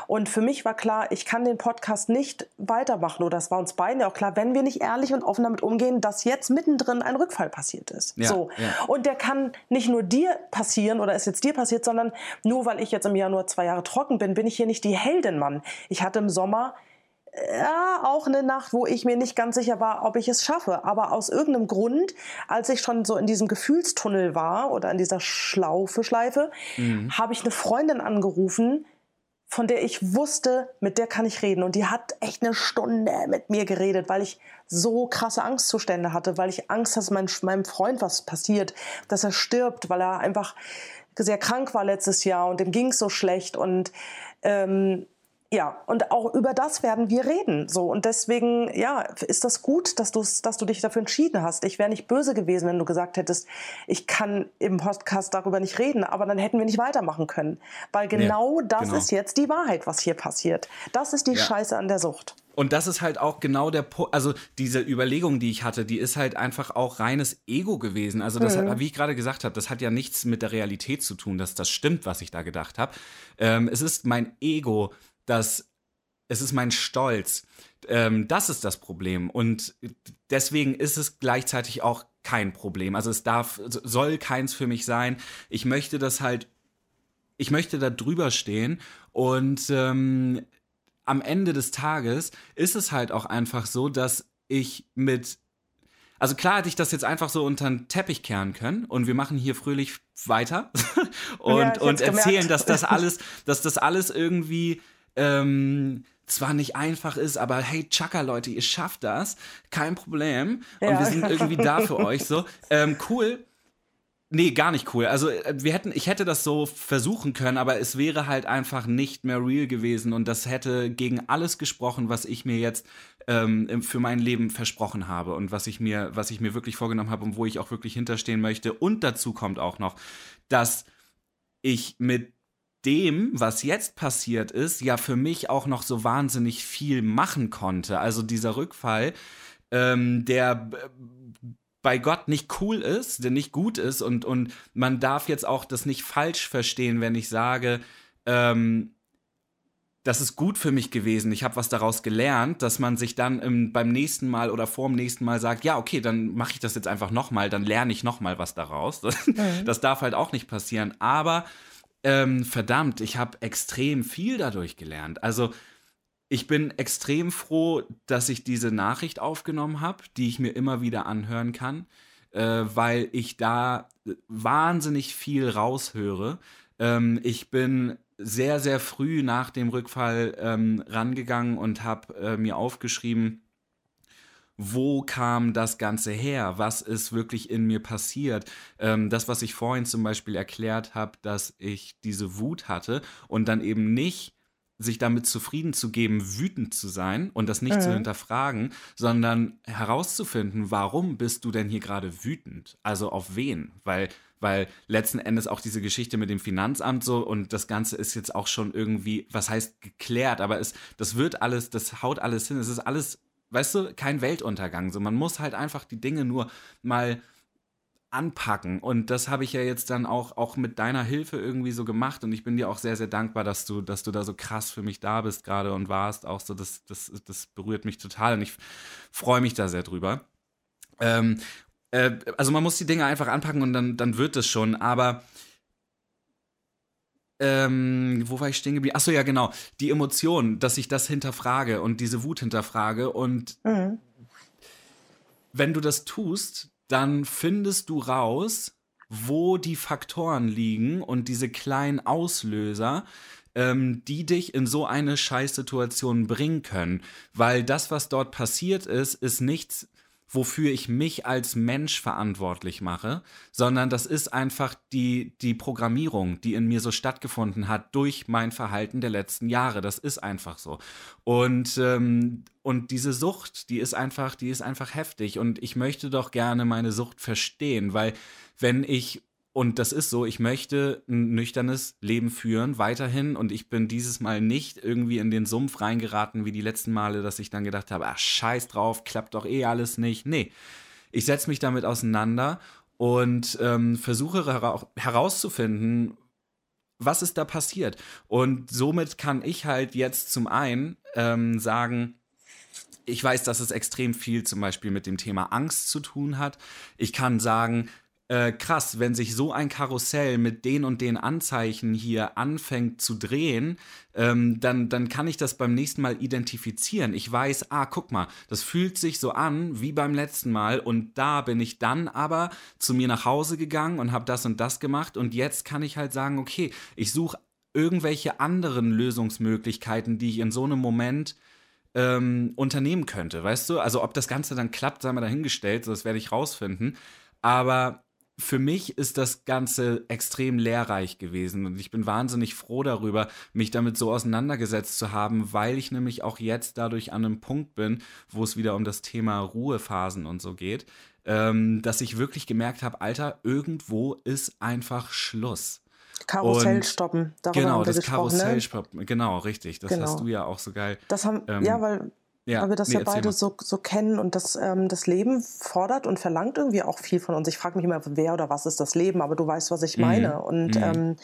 Und für mich war klar, ich kann den Podcast nicht weitermachen oder es war uns beiden ja auch klar, wenn wir nicht ehrlich und offen damit umgehen, dass jetzt mittendrin ein Rückfall passiert ist. Ja, so. Ja. Und der kann nicht nur dir passieren oder ist jetzt dir passiert, sondern nur weil ich jetzt im Januar zwei Jahre trocken bin, bin ich hier nicht die Heldin, Mann. Ich hatte im Sommer ja, auch eine Nacht, wo ich mir nicht ganz sicher war, ob ich es schaffe. Aber aus irgendeinem Grund, als ich schon so in diesem Gefühlstunnel war oder in dieser Schlaufe, Schleife, mhm. habe ich eine Freundin angerufen, von der ich wusste, mit der kann ich reden. Und die hat echt eine Stunde mit mir geredet, weil ich so krasse Angstzustände hatte, weil ich Angst hatte, dass mein, meinem Freund was passiert, dass er stirbt, weil er einfach sehr krank war letztes Jahr und dem ging es so schlecht. Und ähm, ja, und auch über das werden wir reden. So und deswegen, ja, ist das gut, dass du dass du dich dafür entschieden hast. Ich wäre nicht böse gewesen, wenn du gesagt hättest, ich kann im Podcast darüber nicht reden, aber dann hätten wir nicht weitermachen können, weil genau ja, das genau. ist jetzt die Wahrheit, was hier passiert. Das ist die ja. Scheiße an der Sucht. Und das ist halt auch genau der Punkt, also diese Überlegung, die ich hatte, die ist halt einfach auch reines Ego gewesen. Also das mhm. hat, wie ich gerade gesagt habe, das hat ja nichts mit der Realität zu tun, dass das stimmt, was ich da gedacht habe. Ähm, es ist mein Ego, dass es ist mein Stolz. Ähm, das ist das Problem. Und deswegen ist es gleichzeitig auch kein Problem. Also es darf, soll keins für mich sein. Ich möchte das halt, ich möchte da drüber stehen und ähm, am Ende des Tages ist es halt auch einfach so, dass ich mit also klar hätte ich das jetzt einfach so unter den Teppich kehren können und wir machen hier fröhlich weiter und, ja, und erzählen, dass das alles, dass das alles irgendwie ähm, zwar nicht einfach ist, aber hey, Chaka, Leute, ihr schafft das, kein Problem. Und ja. wir sind irgendwie da für euch so. Ähm, cool. Nee, gar nicht cool. Also äh, wir hätten, ich hätte das so versuchen können, aber es wäre halt einfach nicht mehr real gewesen und das hätte gegen alles gesprochen, was ich mir jetzt ähm, für mein Leben versprochen habe und was ich mir, was ich mir wirklich vorgenommen habe und wo ich auch wirklich hinterstehen möchte. Und dazu kommt auch noch, dass ich mit dem, was jetzt passiert ist, ja für mich auch noch so wahnsinnig viel machen konnte. Also dieser Rückfall, ähm, der bei Gott nicht cool ist, der nicht gut ist und, und man darf jetzt auch das nicht falsch verstehen, wenn ich sage, ähm, das ist gut für mich gewesen, ich habe was daraus gelernt, dass man sich dann im, beim nächsten Mal oder vor dem nächsten Mal sagt, ja, okay, dann mache ich das jetzt einfach nochmal, dann lerne ich nochmal was daraus. Mhm. Das darf halt auch nicht passieren. Aber ähm, verdammt, ich habe extrem viel dadurch gelernt. Also ich bin extrem froh, dass ich diese Nachricht aufgenommen habe, die ich mir immer wieder anhören kann, äh, weil ich da wahnsinnig viel raushöre. Ähm, ich bin sehr, sehr früh nach dem Rückfall ähm, rangegangen und habe äh, mir aufgeschrieben, wo kam das Ganze her? Was ist wirklich in mir passiert? Ähm, das, was ich vorhin zum Beispiel erklärt habe, dass ich diese Wut hatte und dann eben nicht sich damit zufrieden zu geben, wütend zu sein und das nicht mhm. zu hinterfragen, sondern herauszufinden, warum bist du denn hier gerade wütend? Also auf wen? Weil weil letzten Endes auch diese Geschichte mit dem Finanzamt so und das Ganze ist jetzt auch schon irgendwie, was heißt geklärt, aber es, das wird alles, das haut alles hin, es ist alles weißt du, kein Weltuntergang. So, man muss halt einfach die Dinge nur mal anpacken. Und das habe ich ja jetzt dann auch, auch mit deiner Hilfe irgendwie so gemacht. Und ich bin dir auch sehr, sehr dankbar, dass du, dass du da so krass für mich da bist gerade und warst. Auch so, das, das, das berührt mich total und ich freue mich da sehr drüber. Ähm, äh, also man muss die Dinge einfach anpacken und dann, dann wird es schon. Aber ähm, wo war ich stehen geblieben? Achso, ja, genau. Die Emotionen, dass ich das hinterfrage und diese Wut hinterfrage. Und mhm. wenn du das tust, dann findest du raus, wo die Faktoren liegen und diese kleinen Auslöser, ähm, die dich in so eine Scheißsituation bringen können. Weil das, was dort passiert ist, ist nichts, wofür ich mich als Mensch verantwortlich mache, sondern das ist einfach die, die Programmierung, die in mir so stattgefunden hat durch mein Verhalten der letzten Jahre. Das ist einfach so. Und, ähm, und diese Sucht, die ist einfach, die ist einfach heftig. Und ich möchte doch gerne meine Sucht verstehen, weil wenn ich und das ist so, ich möchte ein nüchternes Leben führen, weiterhin. Und ich bin dieses Mal nicht irgendwie in den Sumpf reingeraten wie die letzten Male, dass ich dann gedacht habe, ach, scheiß drauf, klappt doch eh alles nicht. Nee, ich setze mich damit auseinander und ähm, versuche hera herauszufinden, was ist da passiert. Und somit kann ich halt jetzt zum einen ähm, sagen, ich weiß, dass es extrem viel zum Beispiel mit dem Thema Angst zu tun hat. Ich kann sagen, äh, krass, wenn sich so ein Karussell mit den und den Anzeichen hier anfängt zu drehen, ähm, dann, dann kann ich das beim nächsten Mal identifizieren. Ich weiß, ah, guck mal, das fühlt sich so an wie beim letzten Mal und da bin ich dann aber zu mir nach Hause gegangen und habe das und das gemacht und jetzt kann ich halt sagen, okay, ich suche irgendwelche anderen Lösungsmöglichkeiten, die ich in so einem Moment ähm, unternehmen könnte, weißt du? Also ob das Ganze dann klappt, sei mal dahingestellt, das werde ich rausfinden. Aber für mich ist das Ganze extrem lehrreich gewesen und ich bin wahnsinnig froh darüber, mich damit so auseinandergesetzt zu haben, weil ich nämlich auch jetzt dadurch an einem Punkt bin, wo es wieder um das Thema Ruhephasen und so geht, ähm, dass ich wirklich gemerkt habe, Alter, irgendwo ist einfach Schluss. Karussell und, stoppen. Darüber genau, das Karussell ne? stoppen. Genau, richtig. Das genau. hast du ja auch so geil. Das haben, ähm, ja, weil ja, weil wir das nee, ja beide so, so kennen und das, ähm, das Leben fordert und verlangt irgendwie auch viel von uns. Ich frage mich immer, wer oder was ist das Leben, aber du weißt, was ich mhm. meine. Und mhm. ähm,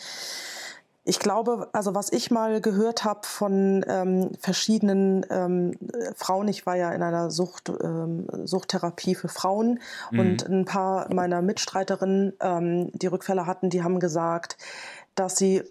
ich glaube, also was ich mal gehört habe von ähm, verschiedenen ähm, Frauen, ich war ja in einer Sucht, ähm, Suchttherapie für Frauen mhm. und ein paar meiner Mitstreiterinnen, ähm, die Rückfälle hatten, die haben gesagt, dass sie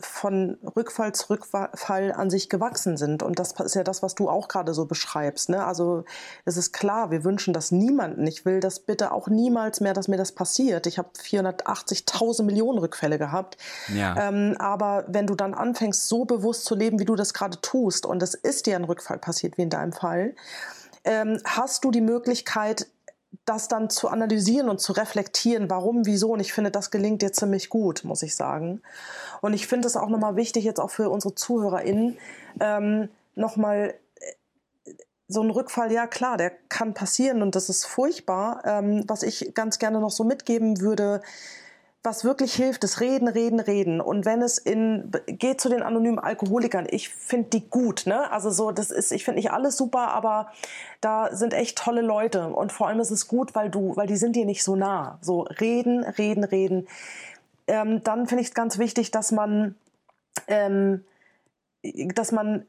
von Rückfall zu Rückfall an sich gewachsen sind. Und das ist ja das, was du auch gerade so beschreibst. Ne? Also es ist klar, wir wünschen das niemanden. Ich will das bitte auch niemals mehr, dass mir das passiert. Ich habe 480.000 Millionen Rückfälle gehabt. Ja. Ähm, aber wenn du dann anfängst, so bewusst zu leben, wie du das gerade tust, und es ist dir ein Rückfall passiert, wie in deinem Fall, ähm, hast du die Möglichkeit, das dann zu analysieren und zu reflektieren, warum, wieso. Und ich finde, das gelingt dir ziemlich gut, muss ich sagen. Und ich finde es auch nochmal wichtig, jetzt auch für unsere ZuhörerInnen, ähm, nochmal äh, so ein Rückfall, ja klar, der kann passieren und das ist furchtbar. Ähm, was ich ganz gerne noch so mitgeben würde, was wirklich hilft, ist reden, reden, reden. Und wenn es in, geht zu den anonymen Alkoholikern, ich finde die gut, ne? Also so, das ist, ich finde nicht alles super, aber da sind echt tolle Leute. Und vor allem ist es gut, weil du, weil die sind dir nicht so nah. So reden, reden, reden. Ähm, dann finde ich es ganz wichtig, dass man, ähm, dass man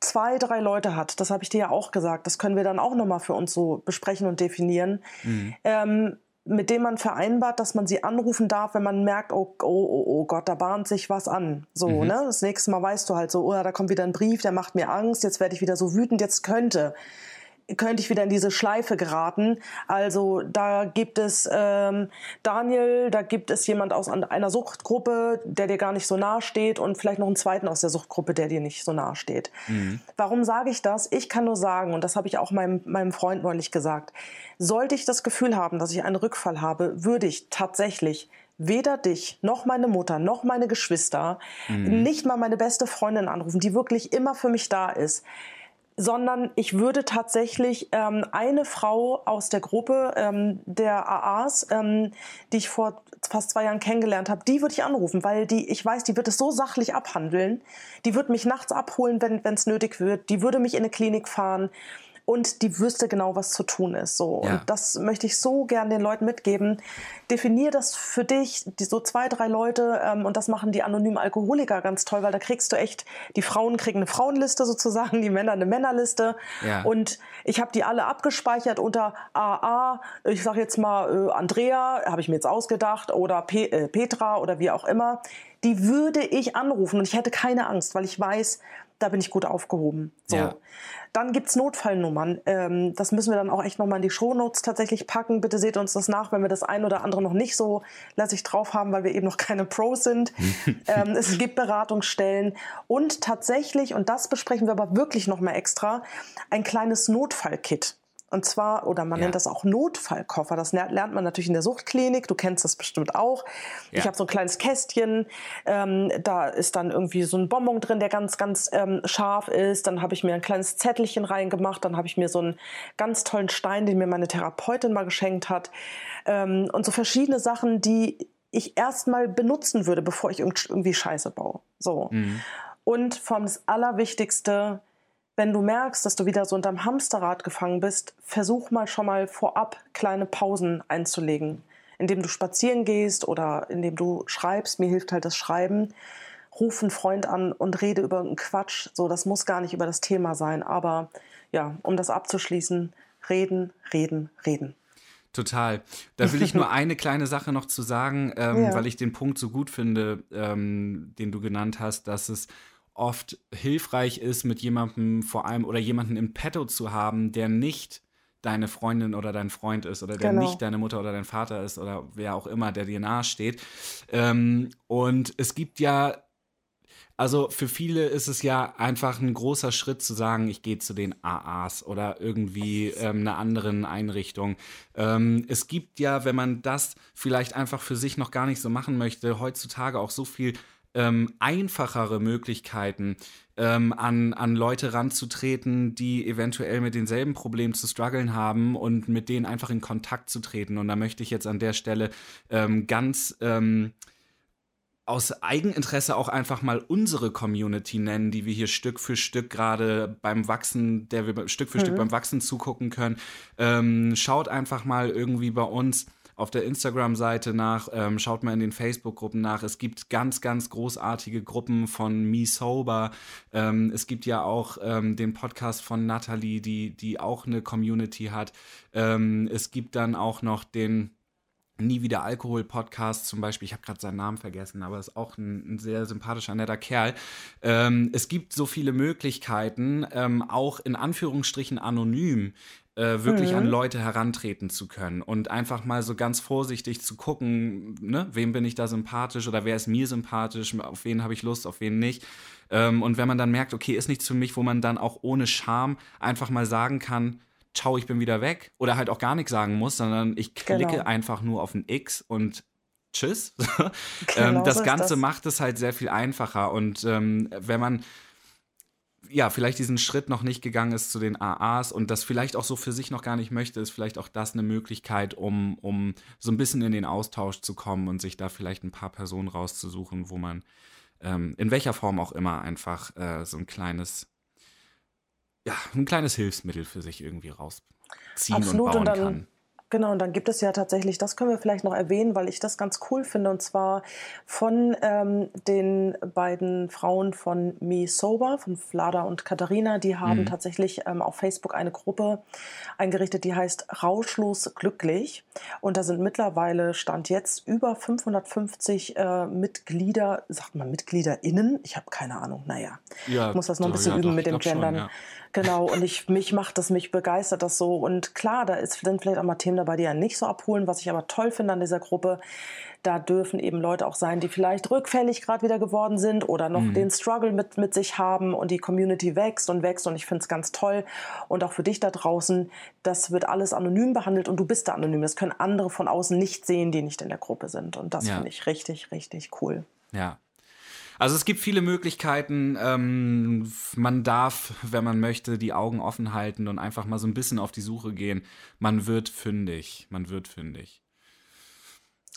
zwei, drei Leute hat. Das habe ich dir ja auch gesagt. Das können wir dann auch nochmal für uns so besprechen und definieren. Mhm. Ähm, mit dem man vereinbart, dass man sie anrufen darf, wenn man merkt, oh, oh, oh, oh Gott, da bahnt sich was an. So, mhm. ne? Das nächste Mal weißt du halt so, oh, da kommt wieder ein Brief, der macht mir Angst, jetzt werde ich wieder so wütend, jetzt könnte könnte ich wieder in diese Schleife geraten. Also da gibt es ähm, Daniel, da gibt es jemand aus einer Suchtgruppe, der dir gar nicht so nahe steht und vielleicht noch einen zweiten aus der Suchtgruppe, der dir nicht so nahe steht. Mhm. Warum sage ich das? Ich kann nur sagen, und das habe ich auch meinem, meinem Freund neulich gesagt, sollte ich das Gefühl haben, dass ich einen Rückfall habe, würde ich tatsächlich weder dich noch meine Mutter noch meine Geschwister, mhm. nicht mal meine beste Freundin anrufen, die wirklich immer für mich da ist sondern ich würde tatsächlich ähm, eine Frau aus der Gruppe ähm, der AAs, ähm, die ich vor fast zwei Jahren kennengelernt habe, die würde ich anrufen, weil die, ich weiß, die wird es so sachlich abhandeln. Die wird mich nachts abholen, wenn es nötig wird. Die würde mich in eine Klinik fahren und die wüsste genau, was zu tun ist. So. Ja. Und das möchte ich so gern den Leuten mitgeben. Definier das für dich, die, so zwei, drei Leute, ähm, und das machen die anonymen Alkoholiker ganz toll, weil da kriegst du echt, die Frauen kriegen eine Frauenliste sozusagen, die Männer eine Männerliste. Ja. Und ich habe die alle abgespeichert unter AA, ich sage jetzt mal äh, Andrea, habe ich mir jetzt ausgedacht, oder Pe äh, Petra oder wie auch immer. Die würde ich anrufen und ich hätte keine Angst, weil ich weiß, da bin ich gut aufgehoben. So. Ja. Dann gibt's Notfallnummern. Ähm, das müssen wir dann auch echt nochmal in die Shownotes tatsächlich packen. Bitte seht uns das nach, wenn wir das ein oder andere noch nicht so lässig drauf haben, weil wir eben noch keine Pros sind. ähm, es gibt Beratungsstellen und tatsächlich, und das besprechen wir aber wirklich nochmal extra, ein kleines Notfallkit. Und zwar, oder man Ja. nennt das auch Notfallkoffer. Das lernt man natürlich in der Suchtklinik. Du kennst das bestimmt auch. Ja. Ich habe so ein kleines Kästchen. Ähm, da ist dann irgendwie so ein Bonbon drin, der ganz, ganz ähm, scharf ist. Dann habe ich mir ein kleines Zettelchen reingemacht. Dann habe ich mir so einen ganz tollen Stein, den mir meine Therapeutin mal geschenkt hat. Ähm, und so verschiedene Sachen, die ich erstmal benutzen würde, bevor ich irgend- irgendwie Scheiße baue. So. Und vor allem das Allerwichtigste, wenn du merkst, dass du wieder so unterm Hamsterrad gefangen bist, versuch mal schon mal vorab kleine Pausen einzulegen, indem du spazieren gehst oder indem du schreibst. Mir hilft halt das Schreiben. Ruf einen Freund an und rede über einen Quatsch. So, das muss gar nicht über das Thema sein. Aber ja, um das abzuschließen, reden, reden, reden. Total. Da will ich nur eine kleine Sache noch zu sagen, ähm, Ja. weil ich den Punkt so gut finde, ähm, den du genannt hast, dass es oft hilfreich ist, mit jemandem vor allem oder jemanden im Petto zu haben, der nicht deine Freundin oder dein Freund ist oder der Genau. nicht deine Mutter oder dein Vater ist oder wer auch immer, der dir nahe steht. Ähm, und es gibt ja also für viele ist es ja einfach ein großer Schritt zu sagen, ich gehe zu den AAs oder irgendwie ähm, einer anderen Einrichtung. Ähm, es gibt ja, wenn man das vielleicht einfach für sich noch gar nicht so machen möchte, heutzutage auch so viel ähm, einfachere Möglichkeiten, ähm, an, an Leute ranzutreten, die eventuell mit denselben Problemen zu strugglen haben und mit denen einfach in Kontakt zu treten. Und da möchte ich jetzt an der Stelle ähm, ganz ähm, aus Eigeninteresse auch einfach mal unsere Community nennen, die wir hier Stück für Stück gerade beim Wachsen, der wir Stück für Stück beim Wachsen zugucken können. Ähm, schaut einfach mal irgendwie bei uns auf der Instagram-Seite nach, ähm, schaut mal in den Facebook-Gruppen nach. Es gibt ganz, ganz großartige Gruppen von Me Sober. Ähm, es gibt ja auch ähm, den Podcast von Natalie, die, die auch eine Community hat. Ähm, es gibt dann auch noch den Nie wieder Alkohol Podcast zum Beispiel. Ich habe gerade seinen Namen vergessen, aber ist auch ein, ein sehr sympathischer, netter Kerl. Ähm, es gibt so viele Möglichkeiten, ähm, auch in Anführungsstrichen anonym äh, wirklich an Leute herantreten zu können und einfach mal so ganz vorsichtig zu gucken, ne, wem bin ich da sympathisch oder wer ist mir sympathisch, auf wen habe ich Lust, auf wen nicht. Ähm, und wenn man dann merkt, okay, ist nichts für mich, wo man dann auch ohne Scham einfach mal sagen kann, ciao, ich bin wieder weg. Oder halt auch gar nichts sagen muss, sondern ich klicke Genau. einfach nur auf ein X und tschüss. Genau ähm, das Ganze das. macht es halt sehr viel einfacher. Und ähm, wenn man ja, vielleicht diesen Schritt noch nicht gegangen ist zu den AAs und das vielleicht auch so für sich noch gar nicht möchte, ist vielleicht auch das eine Möglichkeit, um, um so ein bisschen in den Austausch zu kommen und sich da vielleicht ein paar Personen rauszusuchen, wo man ähm, in welcher Form auch immer einfach äh, so ein kleines, ja, ein kleines Hilfsmittel für sich irgendwie rausziehen Absolut, und bauen und dann, kann. Genau, und dann gibt es ja tatsächlich, das können wir vielleicht noch erwähnen, weil ich das ganz cool finde, und zwar von ähm, den beiden Frauen von Me Sober, von Vlada und Katharina, die haben tatsächlich ähm, auf Facebook eine Gruppe eingerichtet, die heißt Rauschlos Glücklich. Und da sind mittlerweile, Stand jetzt, über 550 äh, Mitglieder, sagt man MitgliederInnen? Ich habe keine Ahnung, naja. Ja, ich muss das noch ein bisschen ja, üben doch, mit dem glaub schon, Gendern. ja. Genau, und ich, mich macht das, mich begeistert das so. Und klar, da ist, sind vielleicht auch mal Themen dabei, die ja nicht so abholen. Was ich aber toll finde an dieser Gruppe, da dürfen eben Leute auch sein, die vielleicht rückfällig gerade wieder geworden sind oder noch Mhm. den Struggle mit, mit sich haben und die Community wächst und wächst. Und ich finde es ganz toll. Und auch für dich da draußen, das wird alles anonym behandelt und du bist da anonym. Das können andere von außen nicht sehen, die nicht in der Gruppe sind. Und das Ja. finde ich richtig, richtig cool. Ja. Also es gibt viele Möglichkeiten. Ähm, man darf, wenn man möchte, die Augen offen halten und einfach mal so ein bisschen auf die Suche gehen. Man wird fündig. Man wird fündig.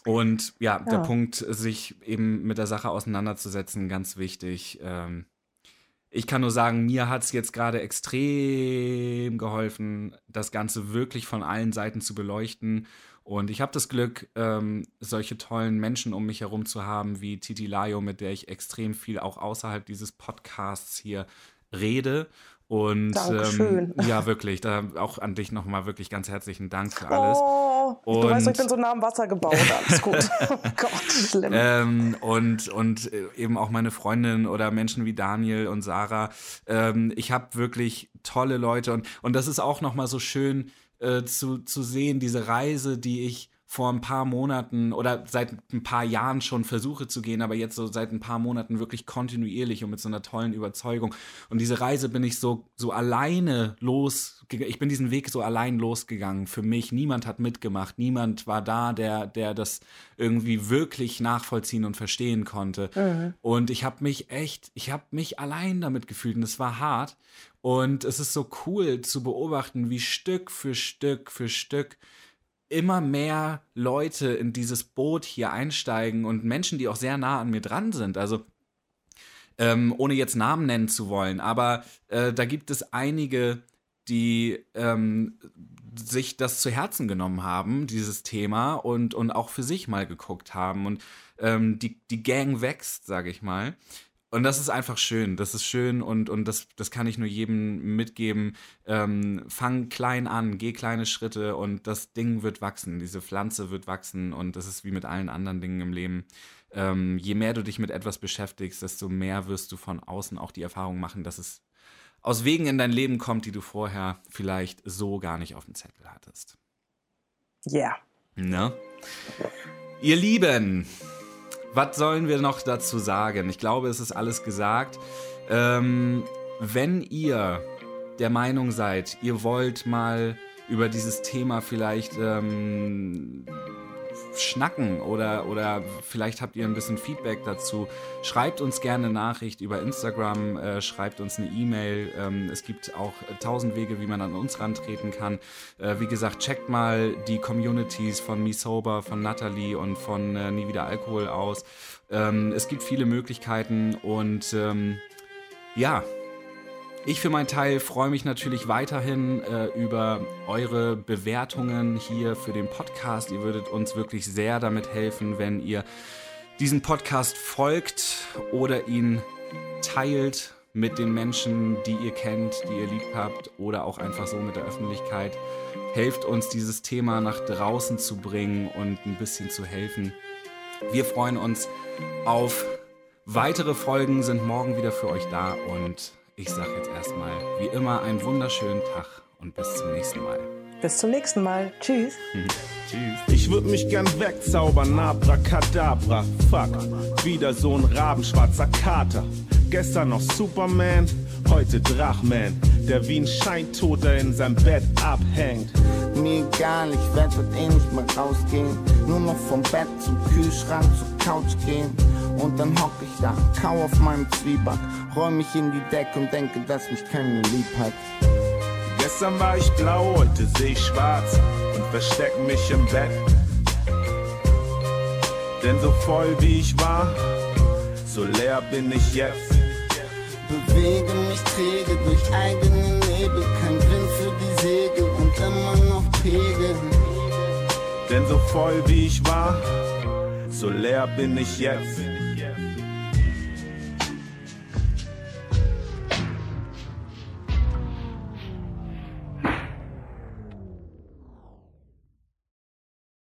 Und ja, der Ja. Punkt, sich eben mit der Sache auseinanderzusetzen, ganz wichtig. Ähm, ich kann nur sagen, mir hat es jetzt gerade extrem geholfen, das Ganze wirklich von allen Seiten zu beleuchten. Und ich habe das Glück, ähm, solche tollen Menschen um mich herum zu haben, wie Titi Layo, mit der ich extrem viel auch außerhalb dieses Podcasts hier rede Und. Ähm, ja, wirklich, da auch an dich nochmal wirklich ganz herzlichen Dank für alles. Oh, Und- du weißt, ich bin so nah am Wasser gebaut. Alles gut. oh Gott, schlimm. Ähm, und, und äh, eben auch meine Freundin oder Menschen wie Daniel und Sarah. Ähm, ich habe wirklich tolle Leute und, und das ist auch nochmal so schön äh, zu, zu sehen, diese Reise, die ich vor ein paar Monaten oder seit ein paar Jahren schon versuche zu gehen, aber jetzt so seit ein paar Monaten wirklich kontinuierlich und mit so einer tollen Überzeugung. Und diese Reise bin ich so, so alleine losgegangen. Ich bin diesen Weg so allein losgegangen. Für mich. Niemand hat mitgemacht. Niemand war da, der, der das irgendwie wirklich nachvollziehen und verstehen konnte. Und ich habe mich echt, ich habe mich allein damit gefühlt und es war hart. Und es ist so cool zu beobachten, wie Stück für Stück für Stück immer mehr Leute in dieses Boot hier einsteigen und Menschen, die auch sehr nah an mir dran sind. Also ähm, ohne jetzt Namen nennen zu wollen, aber äh, da gibt es einige, die ähm, sich das zu Herzen genommen haben, dieses Thema, und, und auch für sich mal geguckt haben. Und ähm, die, die Gang wächst, sage ich mal. Und das ist einfach schön. Das ist schön und, und das, das kann ich nur jedem mitgeben. Ähm, fang klein an, geh kleine Schritte und das Ding wird wachsen. Diese Pflanze wird wachsen und das ist wie mit allen anderen Dingen im Leben. Ähm, je mehr du dich mit etwas beschäftigst, desto mehr wirst du von außen auch die Erfahrung machen, dass es aus Wegen in dein Leben kommt, die du vorher vielleicht so gar nicht auf dem Zettel hattest. Ja. Ne? Ihr Lieben, was sollen wir noch dazu sagen? Ich glaube, es ist alles gesagt. Ähm, wenn ihr der Meinung seid, ihr wollt mal über dieses Thema vielleicht ähm, schnacken oder, oder vielleicht habt ihr ein bisschen Feedback dazu, schreibt uns gerne eine Nachricht über Instagram, äh, schreibt uns eine E-Mail. Ähm, es gibt auch äh, tausend Wege, wie man an uns rantreten kann. Äh, wie gesagt, checkt mal die Communities von Me Sober, von Natalie und von äh, Nie wieder Alkohol aus. Ähm, es gibt viele Möglichkeiten und ähm, ja, ich für meinen Teil freue mich natürlich weiterhin äh, über eure Bewertungen hier für den Podcast. Ihr würdet uns wirklich sehr damit helfen, wenn ihr diesen Podcast folgt oder ihn teilt mit den Menschen, die ihr kennt, die ihr lieb habt oder auch einfach so mit der Öffentlichkeit. Helft uns, dieses Thema nach draußen zu bringen und ein bisschen zu helfen. Wir freuen uns auf weitere Folgen, sind morgen wieder für euch da und ich sage jetzt erstmal, wie immer, einen wunderschönen Tag und bis zum nächsten Mal. Bis zum nächsten Mal. Tschüss. Tschüss. Ich würd mich gern wegzaubern, abracadabra, fuck. Wieder so ein rabenschwarzer Kater. Gestern noch Superman, heute Drachman, der wie ein Scheintoter in seinem Bett abhängt. Mir egal, ich werd heute eh nicht mehr rausgehen. Nur noch vom Bett zum Kühlschrank, zur Couch gehen. Und dann hock ich da, kau auf meinem Zwieback, räum mich in die Decke und denke, dass mich keiner lieb hat. Gestern war ich blau, heute seh ich schwarz und versteck mich im Bett. Denn so voll wie ich war, so leer bin ich jetzt. Bewege mich träge durch eigene Nebel, kein Wind für die Segel und immer noch Pegel. Denn so voll wie ich war, so leer bin ich jetzt.